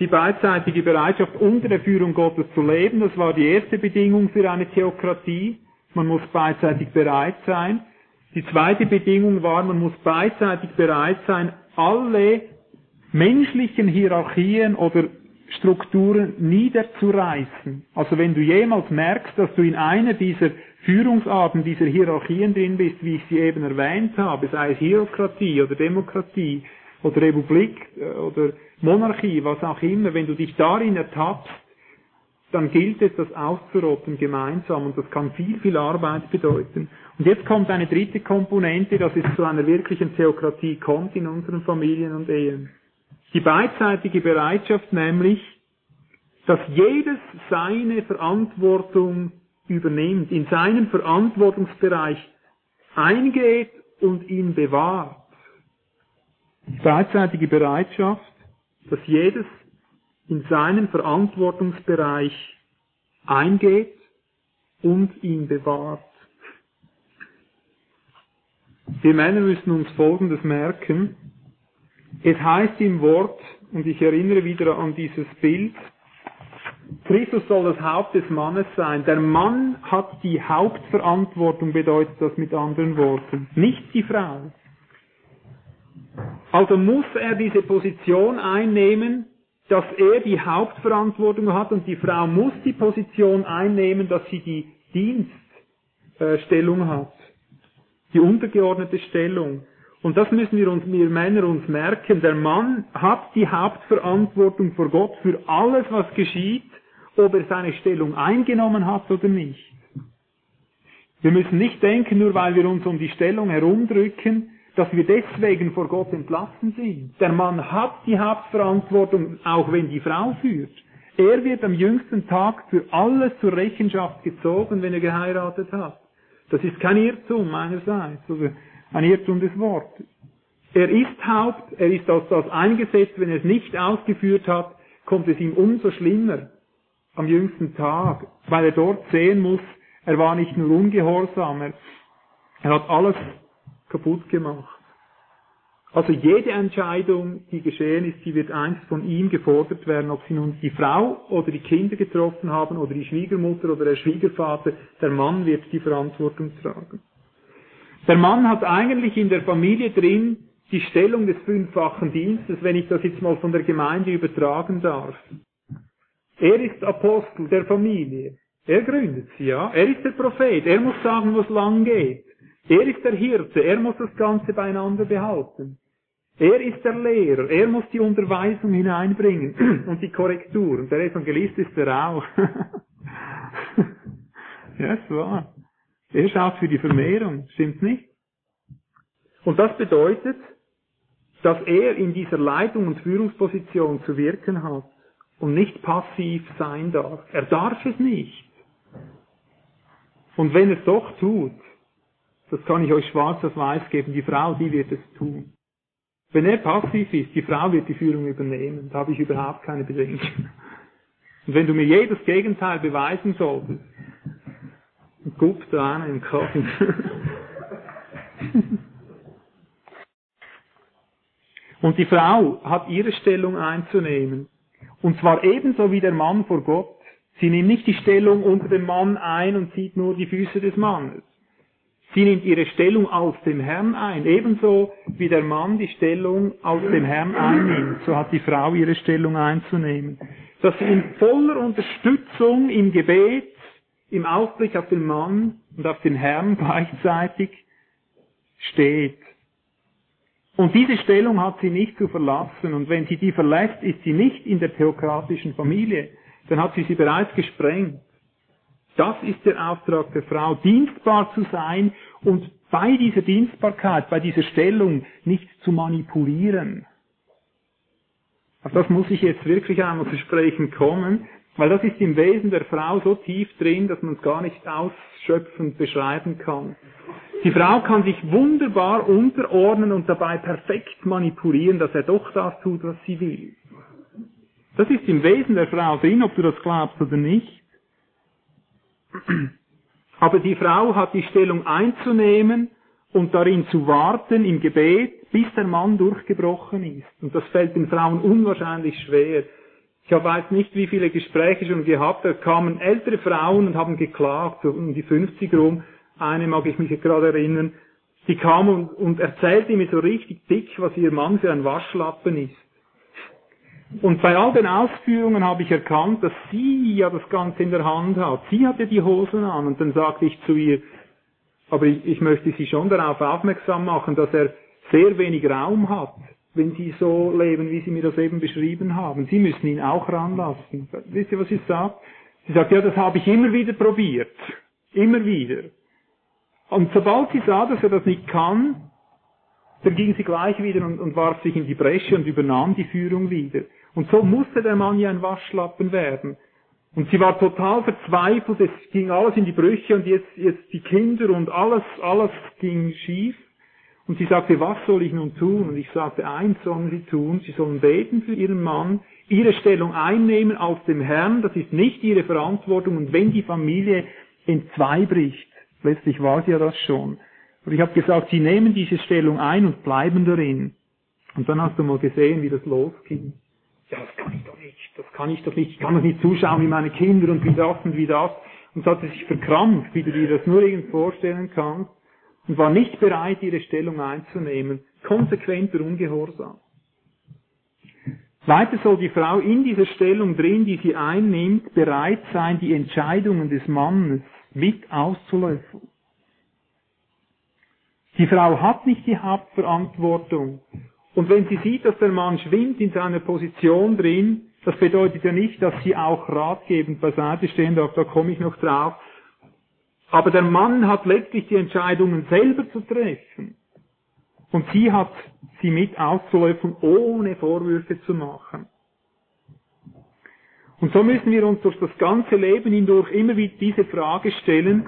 Die beidseitige Bereitschaft, unter der Führung Gottes zu leben, das war die erste Bedingung für eine Theokratie. Man muss beidseitig bereit sein. Die zweite Bedingung war, man muss beidseitig bereit sein, alle menschlichen Hierarchien oder Strukturen niederzureißen. Also wenn du jemals merkst, dass du in einer dieser Führungsarten, dieser Hierarchien drin bist, wie ich sie eben erwähnt habe, sei es Hierokratie oder Demokratie oder Republik äh, oder Monarchie, was auch immer, wenn du dich darin ertappst, dann gilt es, das auszurotten gemeinsam und das kann viel, viel Arbeit bedeuten. Und jetzt kommt eine dritte Komponente, dass es zu einer wirklichen Theokratie kommt in unseren Familien und Ehen. Die beidseitige Bereitschaft nämlich, dass jedes seine Verantwortung übernimmt, in seinen Verantwortungsbereich eingeht und ihn bewahrt. Die beidseitige Bereitschaft, dass jedes in seinen Verantwortungsbereich eingeht und ihn bewahrt. Wir Männer müssen uns Folgendes merken. Es heißt im Wort, und ich erinnere wieder an dieses Bild, Christus soll das Haupt des Mannes sein. Der Mann hat die Hauptverantwortung, bedeutet das mit anderen Worten, nicht die Frau. Also muss er diese Position einnehmen, dass er die Hauptverantwortung hat und die Frau muss die Position einnehmen, dass sie die Dienststellung hat, die untergeordnete Stellung. Und das müssen wir uns, wir Männer uns merken. Der Mann hat die Hauptverantwortung vor Gott für alles, was geschieht, ob er seine Stellung eingenommen hat oder nicht. Wir müssen nicht denken, nur weil wir uns um die Stellung herumdrücken, dass wir deswegen vor Gott entlassen sind. Der Mann hat die Hauptverantwortung, auch wenn die Frau führt. Er wird am jüngsten Tag für alles zur Rechenschaft gezogen, wenn er geheiratet hat. Das ist kein Irrtum meinerseits. Also ein Irrtum des Wortes. Er ist Haupt, er ist als das eingesetzt, wenn er es nicht ausgeführt hat, kommt es ihm umso schlimmer am jüngsten Tag, weil er dort sehen muss, er war nicht nur ungehorsam, er, er hat alles kaputt gemacht. Also jede Entscheidung, die geschehen ist, die wird einst von ihm gefordert werden, ob sie nun die Frau oder die Kinder getroffen haben oder die Schwiegermutter oder der Schwiegervater, der Mann wird die Verantwortung tragen. Der Mann hat eigentlich in der Familie drin die Stellung des fünffachen Dienstes, wenn ich das jetzt mal von der Gemeinde übertragen darf. Er ist Apostel der Familie. Er gründet sie, ja. Er ist der Prophet. Er muss sagen, wo es lang geht. Er ist der Hirte. Er muss das Ganze beieinander behalten. Er ist der Lehrer. Er muss die Unterweisung hineinbringen und die Korrektur. Und der Evangelist ist er auch. ja, es war. Er schaut für die Vermehrung, stimmt's nicht? Und das bedeutet, dass er in dieser Leitung und Führungsposition zu wirken hat und nicht passiv sein darf. Er darf es nicht. Und wenn er es doch tut, das kann ich euch schwarz auf weiß geben, die Frau, die wird es tun. Wenn er passiv ist, die Frau wird die Führung übernehmen, da habe ich überhaupt keine Bedenken. Und wenn du mir jedes Gegenteil beweisen solltest, gup da an im Kaffee. Und die Frau hat ihre Stellung einzunehmen. Und zwar ebenso wie der Mann vor Gott. Sie nimmt nicht die Stellung unter dem Mann ein und sieht nur die Füße des Mannes. Sie nimmt ihre Stellung aus dem Herrn ein. Ebenso wie der Mann die Stellung aus dem Herrn einnimmt, so hat die Frau ihre Stellung einzunehmen. Dass sie in voller Unterstützung im Gebet, im Ausblick auf den Mann und auf den Herrn gleichzeitig steht. Und diese Stellung hat sie nicht zu verlassen. Und wenn sie die verlässt, ist sie nicht in der theokratischen Familie. Dann hat sie sie bereits gesprengt. Das ist der Auftrag der Frau, dienstbar zu sein und bei dieser Dienstbarkeit, bei dieser Stellung nicht zu manipulieren. Auf das muss ich jetzt wirklich einmal zu sprechen kommen, weil das ist im Wesen der Frau so tief drin, dass man es gar nicht ausschöpfend beschreiben kann. Die Frau kann sich wunderbar unterordnen und dabei perfekt manipulieren, dass er doch das tut, was sie will. Das ist im Wesen der Frau drin, ob du das glaubst oder nicht. Aber die Frau hat die Stellung einzunehmen und darin zu warten im Gebet, bis der Mann durchgebrochen ist. Und das fällt den Frauen unwahrscheinlich schwer. Ich weiß nicht, wie viele Gespräche schon gehabt, da kamen ältere Frauen und haben geklagt, so um die 50 rum. Eine mag ich mich gerade erinnern. Die kam und, und erzählte mir so richtig dick, was ihr Mann für ein Waschlappen ist. Und bei all den Ausführungen habe ich erkannt, dass sie ja das Ganze in der Hand hat. Sie hatte die Hosen an und dann sagte ich zu ihr, aber ich, ich möchte Sie schon darauf aufmerksam machen, dass er sehr wenig Raum hat, wenn Sie so leben, wie Sie mir das eben beschrieben haben. Sie müssen ihn auch ranlassen. Wisst ihr, was sie sagt? Sie sagt, ja, das habe ich immer wieder probiert. Immer wieder. Und sobald sie sah, dass er das nicht kann, dann ging sie gleich wieder und, und warf sich in die Bresche und übernahm die Führung wieder. Und so musste der Mann ja ein Waschlappen werden. Und sie war total verzweifelt, es ging alles in die Brüche und jetzt, jetzt die Kinder und alles, alles ging schief. Und sie sagte, was soll ich nun tun? Und ich sagte, eins sollen sie tun, sie sollen beten für ihren Mann, ihre Stellung einnehmen auf dem Herrn, das ist nicht ihre Verantwortung. Und wenn die Familie in bricht, letztlich war sie ja das schon. Und ich habe gesagt, sie nehmen diese Stellung ein und bleiben darin. Und dann hast du mal gesehen, wie das losging ja, das kann ich doch nicht, das kann ich doch nicht, ich kann doch nicht zuschauen wie meine Kinder und wie das und wie das. Und so hat sie sich verkrampft, wie du dir das nur irgend vorstellen kannst, und war nicht bereit, ihre Stellung einzunehmen. Konsequenter Ungehorsam. Weiter soll die Frau in dieser Stellung drin, die sie einnimmt, bereit sein, die Entscheidungen des Mannes mit auszulöffeln. Die Frau hat nicht die Hauptverantwortung und wenn sie sieht, dass der Mann schwimmt in seiner Position drin, das bedeutet ja nicht, dass sie auch ratgebend beiseite stehen darf, da komme ich noch drauf. Aber der Mann hat letztlich die Entscheidungen selber zu treffen. Und sie hat sie mit auszulöffeln, ohne Vorwürfe zu machen. Und so müssen wir uns durch das ganze Leben hindurch immer wieder diese Frage stellen,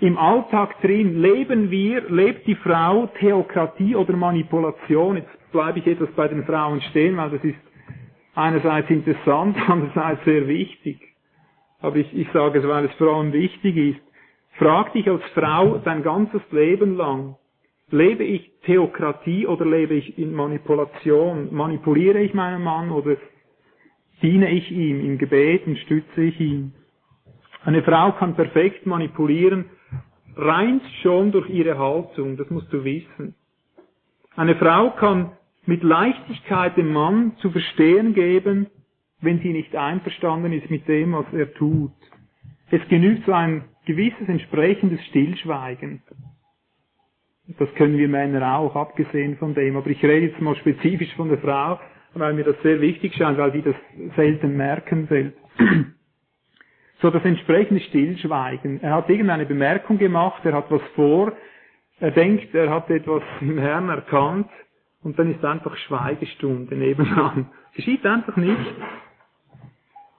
im Alltag drin leben wir, lebt die Frau Theokratie oder Manipulation? Jetzt bleibe ich etwas bei den Frauen stehen, weil das ist einerseits interessant, andererseits sehr wichtig. Aber ich, ich sage es, weil es vor allem wichtig ist. Frag dich als Frau dein ganzes Leben lang, lebe ich Theokratie oder lebe ich in Manipulation? Manipuliere ich meinen Mann oder diene ich ihm im Gebet und stütze ich ihn? Eine Frau kann perfekt manipulieren, rein schon durch ihre Haltung, das musst du wissen. Eine Frau kann mit Leichtigkeit dem Mann zu verstehen geben, wenn sie nicht einverstanden ist mit dem, was er tut. Es genügt so ein gewisses entsprechendes Stillschweigen. Das können wir Männer auch, abgesehen von dem. Aber ich rede jetzt mal spezifisch von der Frau, weil mir das sehr wichtig scheint, weil die das selten merken selbst so das entsprechende Stillschweigen. Er hat irgendeine Bemerkung gemacht, er hat was vor, er denkt, er hat etwas im Herrn erkannt und dann ist einfach Schweigestunde nebenan. Geschieht einfach nicht.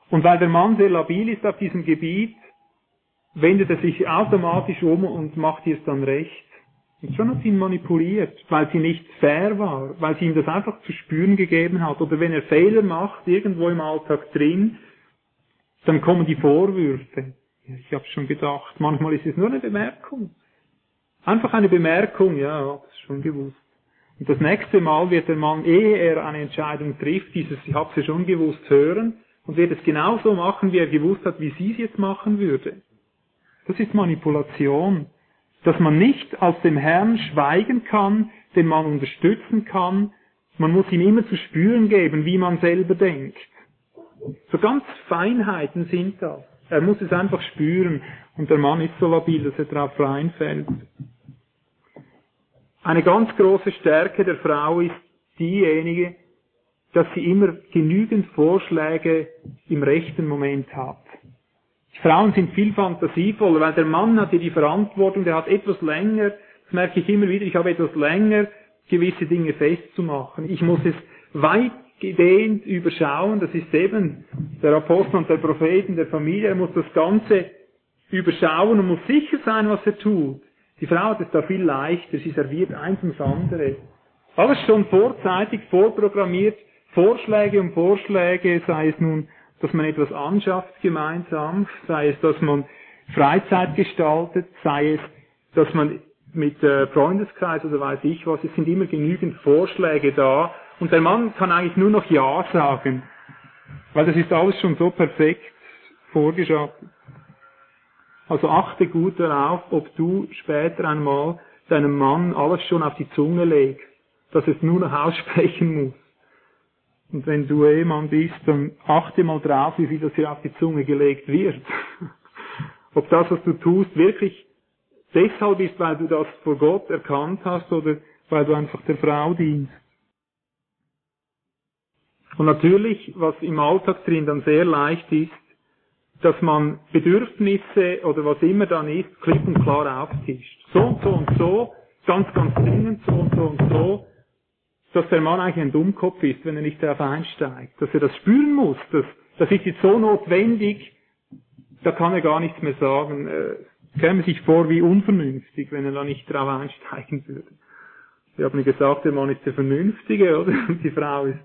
Und weil der Mann sehr labil ist auf diesem Gebiet, wendet er sich automatisch um und macht ihr es dann recht. Und schon hat sie ihn manipuliert, weil sie nicht fair war, weil sie ihm das einfach zu spüren gegeben hat. Oder wenn er Fehler macht, irgendwo im Alltag drin, dann kommen die Vorwürfe. Ich habe schon gedacht, manchmal ist es nur eine Bemerkung. Einfach eine Bemerkung, ja, das ist schon gewusst. Und das nächste Mal wird der Mann, ehe er eine Entscheidung trifft, dieses, ich habe es ja schon gewusst, hören, und wird es genauso machen, wie er gewusst hat, wie sie es jetzt machen würde. Das ist Manipulation. Dass man nicht aus dem Herrn schweigen kann, den man unterstützen kann, man muss ihm immer zu spüren geben, wie man selber denkt. So ganz Feinheiten sind das. Er muss es einfach spüren und der Mann ist so labil, dass er darauf reinfällt. Eine ganz große Stärke der Frau ist diejenige, dass sie immer genügend Vorschläge im rechten Moment hat. Die Frauen sind viel fantasievoller, weil der Mann hat ja die Verantwortung, der hat etwas länger, das merke ich immer wieder, ich habe etwas länger, gewisse Dinge festzumachen. Ich muss es weitgehend überschauen, das ist eben der Apostel und der Propheten der Familie, er muss das Ganze überschauen und muss sicher sein, was er tut. Die Frau hat es da viel leichter, sie serviert eins ums andere. Alles schon vorzeitig vorprogrammiert, Vorschläge um Vorschläge, sei es nun, dass man etwas anschafft gemeinsam, sei es, dass man Freizeit gestaltet, sei es, dass man mit äh, Freundeskreis oder weiß ich was, es sind immer genügend Vorschläge da und der Mann kann eigentlich nur noch Ja sagen, weil das ist alles schon so perfekt vorgeschaffen. Also achte gut darauf, ob du später einmal deinem Mann alles schon auf die Zunge legst, dass es nur noch aussprechen muss. Und wenn du Ehemann bist, dann achte mal drauf, wie viel das hier auf die Zunge gelegt wird. Ob das, was du tust, wirklich deshalb ist, weil du das vor Gott erkannt hast oder weil du einfach der Frau dienst. Und natürlich, was im Alltag drin dann sehr leicht ist, dass man Bedürfnisse oder was immer dann ist, klipp und klar auftischt. So und so und so, ganz, ganz dringend, so und so und so, dass der Mann eigentlich ein Dummkopf ist, wenn er nicht darauf einsteigt. Dass er das spüren muss, dass, das ist jetzt so notwendig, da kann er gar nichts mehr sagen. Er käme sich vor wie unvernünftig, wenn er da nicht darauf einsteigen würde. Wir haben gesagt, der Mann ist der Vernünftige, oder? Und die Frau ist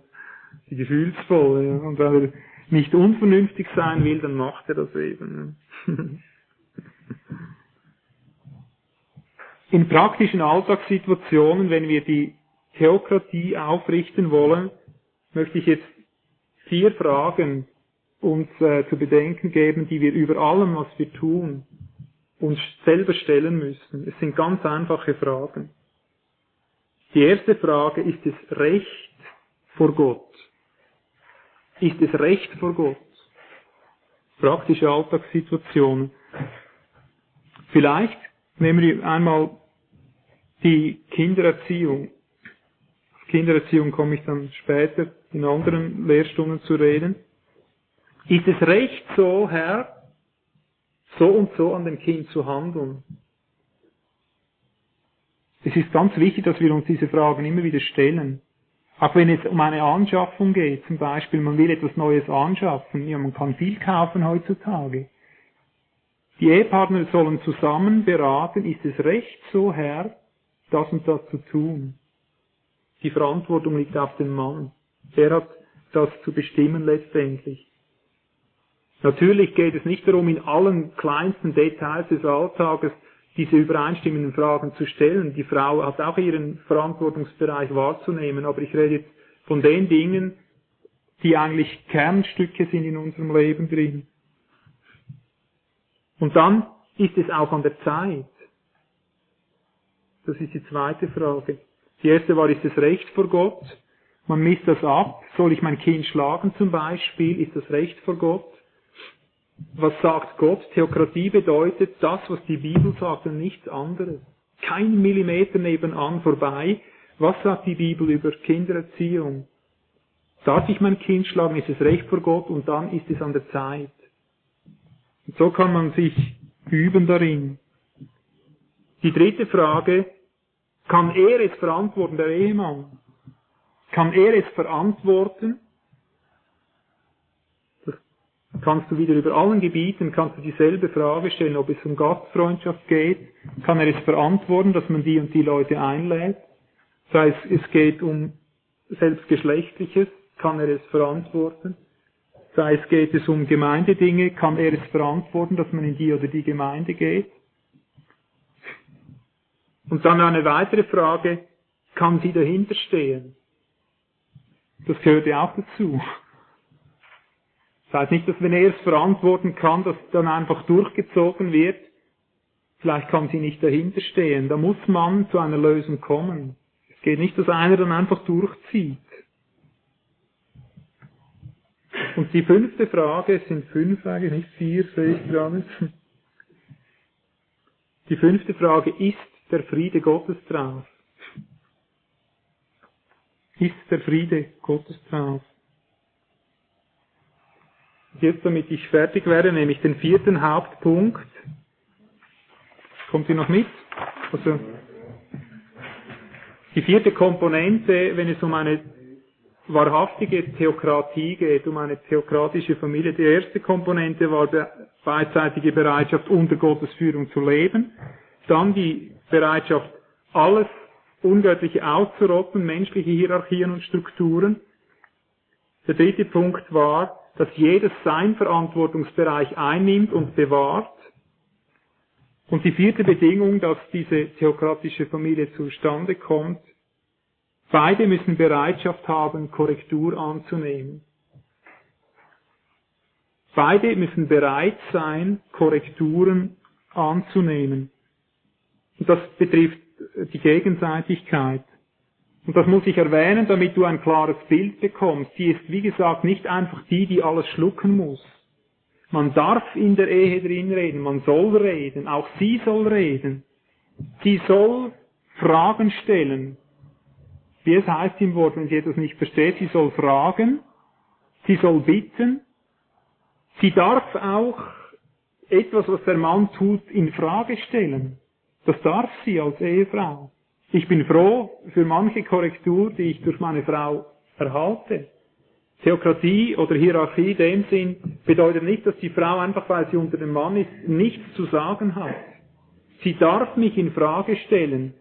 die Gefühlsvolle. Und wenn er nicht unvernünftig sein will, dann macht er das eben. In praktischen Alltagssituationen, wenn wir die Theokratie aufrichten wollen, möchte ich jetzt vier Fragen uns äh, zu bedenken geben, die wir über allem, was wir tun, uns selber stellen müssen. Es sind ganz einfache Fragen. Die erste Frage, ist es Recht vor Gott? Ist es Recht vor Gott? Praktische Alltagssituationen. Vielleicht nehmen wir einmal die Kindererziehung. Kindererziehung komme ich dann später in anderen Lehrstunden zu reden. Ist es recht so, Herr, so und so an dem Kind zu handeln? Es ist ganz wichtig, dass wir uns diese Fragen immer wieder stellen. Auch wenn es um eine Anschaffung geht, zum Beispiel, man will etwas Neues anschaffen, ja, man kann viel kaufen heutzutage. Die Ehepartner sollen zusammen beraten, ist es recht so, Herr, das und das zu tun. Die Verantwortung liegt auf dem Mann. Er hat das zu bestimmen letztendlich. Natürlich geht es nicht darum, in allen kleinsten Details des Alltages diese übereinstimmenden Fragen zu stellen. Die Frau hat auch ihren Verantwortungsbereich wahrzunehmen, aber ich rede jetzt von den Dingen, die eigentlich Kernstücke sind in unserem Leben drin. Und dann ist es auch an der Zeit. Das ist die zweite Frage. Die erste war, ist es Recht vor Gott? Man misst das ab. Soll ich mein Kind schlagen zum Beispiel? Ist das Recht vor Gott? Was sagt Gott? Theokratie bedeutet das, was die Bibel sagt und nichts anderes. Kein Millimeter nebenan vorbei. Was sagt die Bibel über Kindererziehung? Darf ich mein Kind schlagen? Ist es Recht vor Gott? Und dann ist es an der Zeit. Und so kann man sich üben darin. Die dritte Frage, kann er es verantworten, der Ehemann? Kann er es verantworten? Kannst du wieder über allen Gebieten, kannst du dieselbe Frage stellen, ob es um Gastfreundschaft geht. Kann er es verantworten, dass man die und die Leute einlädt? Sei es, es geht um selbstgeschlechtliches, kann er es verantworten? Sei es geht es um Gemeindedinge, kann er es verantworten, dass man in die oder die Gemeinde geht? Und dann eine weitere Frage, kann sie dahinter stehen? Das gehört ja auch dazu. Das heißt nicht, dass wenn er es verantworten kann, dass dann einfach durchgezogen wird. Vielleicht kann sie nicht dahinter stehen. Da muss man zu einer Lösung kommen. Es geht nicht, dass einer dann einfach durchzieht. Und die fünfte Frage, es sind fünf eigentlich, nicht vier, sehe ich gerade. Die fünfte Frage, ist der Friede Gottes drauf? Ist der Friede Gottes drauf? Jetzt, damit ich fertig werde, nehme ich den vierten Hauptpunkt. Kommt ihr noch mit? Also, die vierte Komponente, wenn es um eine wahrhaftige Theokratie geht, um eine theokratische Familie. Die erste Komponente war beidseitige Bereitschaft, unter Gottes Führung zu leben. Dann die Bereitschaft, alles Ungöttliche auszurotten, menschliche Hierarchien und Strukturen. Der dritte Punkt war, dass jedes sein Verantwortungsbereich einnimmt und bewahrt. Und die vierte Bedingung, dass diese theokratische Familie zustande kommt, Beide müssen Bereitschaft haben, Korrektur anzunehmen. Beide müssen bereit sein, Korrekturen anzunehmen. Und das betrifft die Gegenseitigkeit. Und das muss ich erwähnen, damit du ein klares Bild bekommst. Sie ist, wie gesagt, nicht einfach die, die alles schlucken muss. Man darf in der Ehe drin reden, man soll reden, auch sie soll reden. Sie soll Fragen stellen, wie es heißt im Wort, wenn sie etwas nicht versteht, sie soll fragen, sie soll bitten, sie darf auch etwas, was der Mann tut, in Frage stellen. Das darf sie als Ehefrau. Ich bin froh für manche Korrektur, die ich durch meine Frau erhalte. Theokratie oder Hierarchie in dem Sinn bedeutet nicht, dass die Frau einfach, weil sie unter dem Mann ist, nichts zu sagen hat. Sie darf mich in Frage stellen.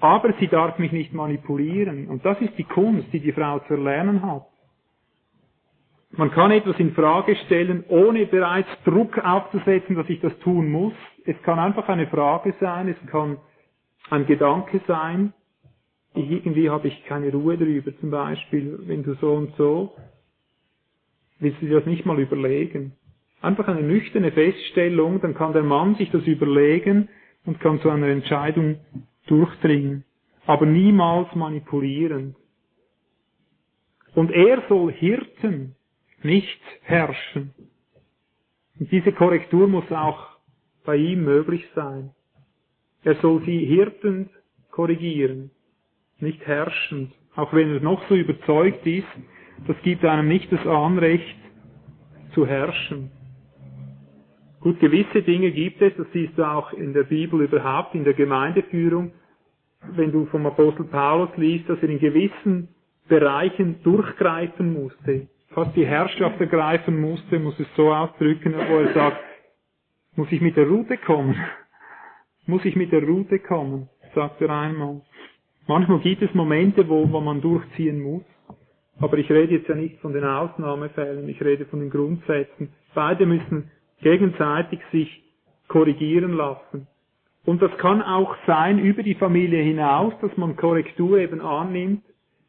Aber sie darf mich nicht manipulieren. Und das ist die Kunst, die die Frau zu erlernen hat. Man kann etwas in Frage stellen, ohne bereits Druck aufzusetzen, dass ich das tun muss. Es kann einfach eine Frage sein, es kann ein Gedanke sein. Irgendwie habe ich keine Ruhe drüber, zum Beispiel, wenn du so und so, willst du dir das nicht mal überlegen. Einfach eine nüchterne Feststellung, dann kann der Mann sich das überlegen und kann zu einer Entscheidung durchdringen, aber niemals manipulieren. Und er soll Hirten, nicht herrschen. Und diese Korrektur muss auch bei ihm möglich sein. Er soll sie hirtend korrigieren, nicht herrschend, auch wenn er noch so überzeugt ist, das gibt einem nicht das Anrecht zu herrschen. Gut, gewisse Dinge gibt es, das siehst du auch in der Bibel überhaupt, in der Gemeindeführung, wenn du vom Apostel Paulus liest, dass er in gewissen Bereichen durchgreifen musste, fast die Herrschaft ergreifen musste, muss es so ausdrücken, wo er sagt, muss ich mit der Route kommen? Muss ich mit der Route kommen? sagt er einmal. Manchmal gibt es Momente, wo, wo man durchziehen muss. Aber ich rede jetzt ja nicht von den Ausnahmefällen, ich rede von den Grundsätzen. Beide müssen gegenseitig sich korrigieren lassen. Und das kann auch sein über die Familie hinaus, dass man Korrektur eben annimmt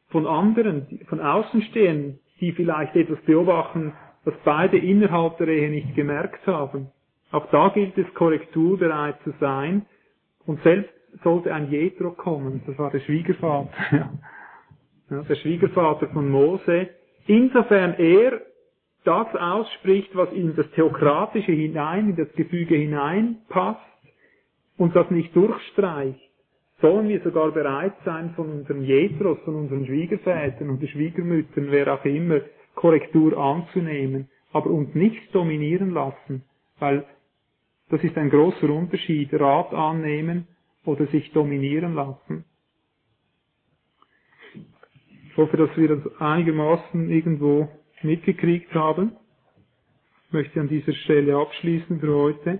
von anderen, von Außenstehenden, die vielleicht etwas beobachten, was beide innerhalb der Ehe nicht gemerkt haben. Auch da gilt es, korrekturbereit zu sein. Und selbst sollte ein Jethro kommen, das war der Schwiegervater, ja, der Schwiegervater von Mose. Insofern er das ausspricht, was in das Theokratische hinein, in das Gefüge hineinpasst und das nicht durchstreicht, sollen wir sogar bereit sein, von unseren Jetros, von unseren Schwiegervätern und Schwiegermüttern, wer auch immer, Korrektur anzunehmen, aber uns nicht dominieren lassen, weil das ist ein großer Unterschied, Rat annehmen oder sich dominieren lassen. Ich hoffe, dass wir das einigermaßen irgendwo mitgekriegt haben. Ich möchte an dieser Stelle abschließen für heute.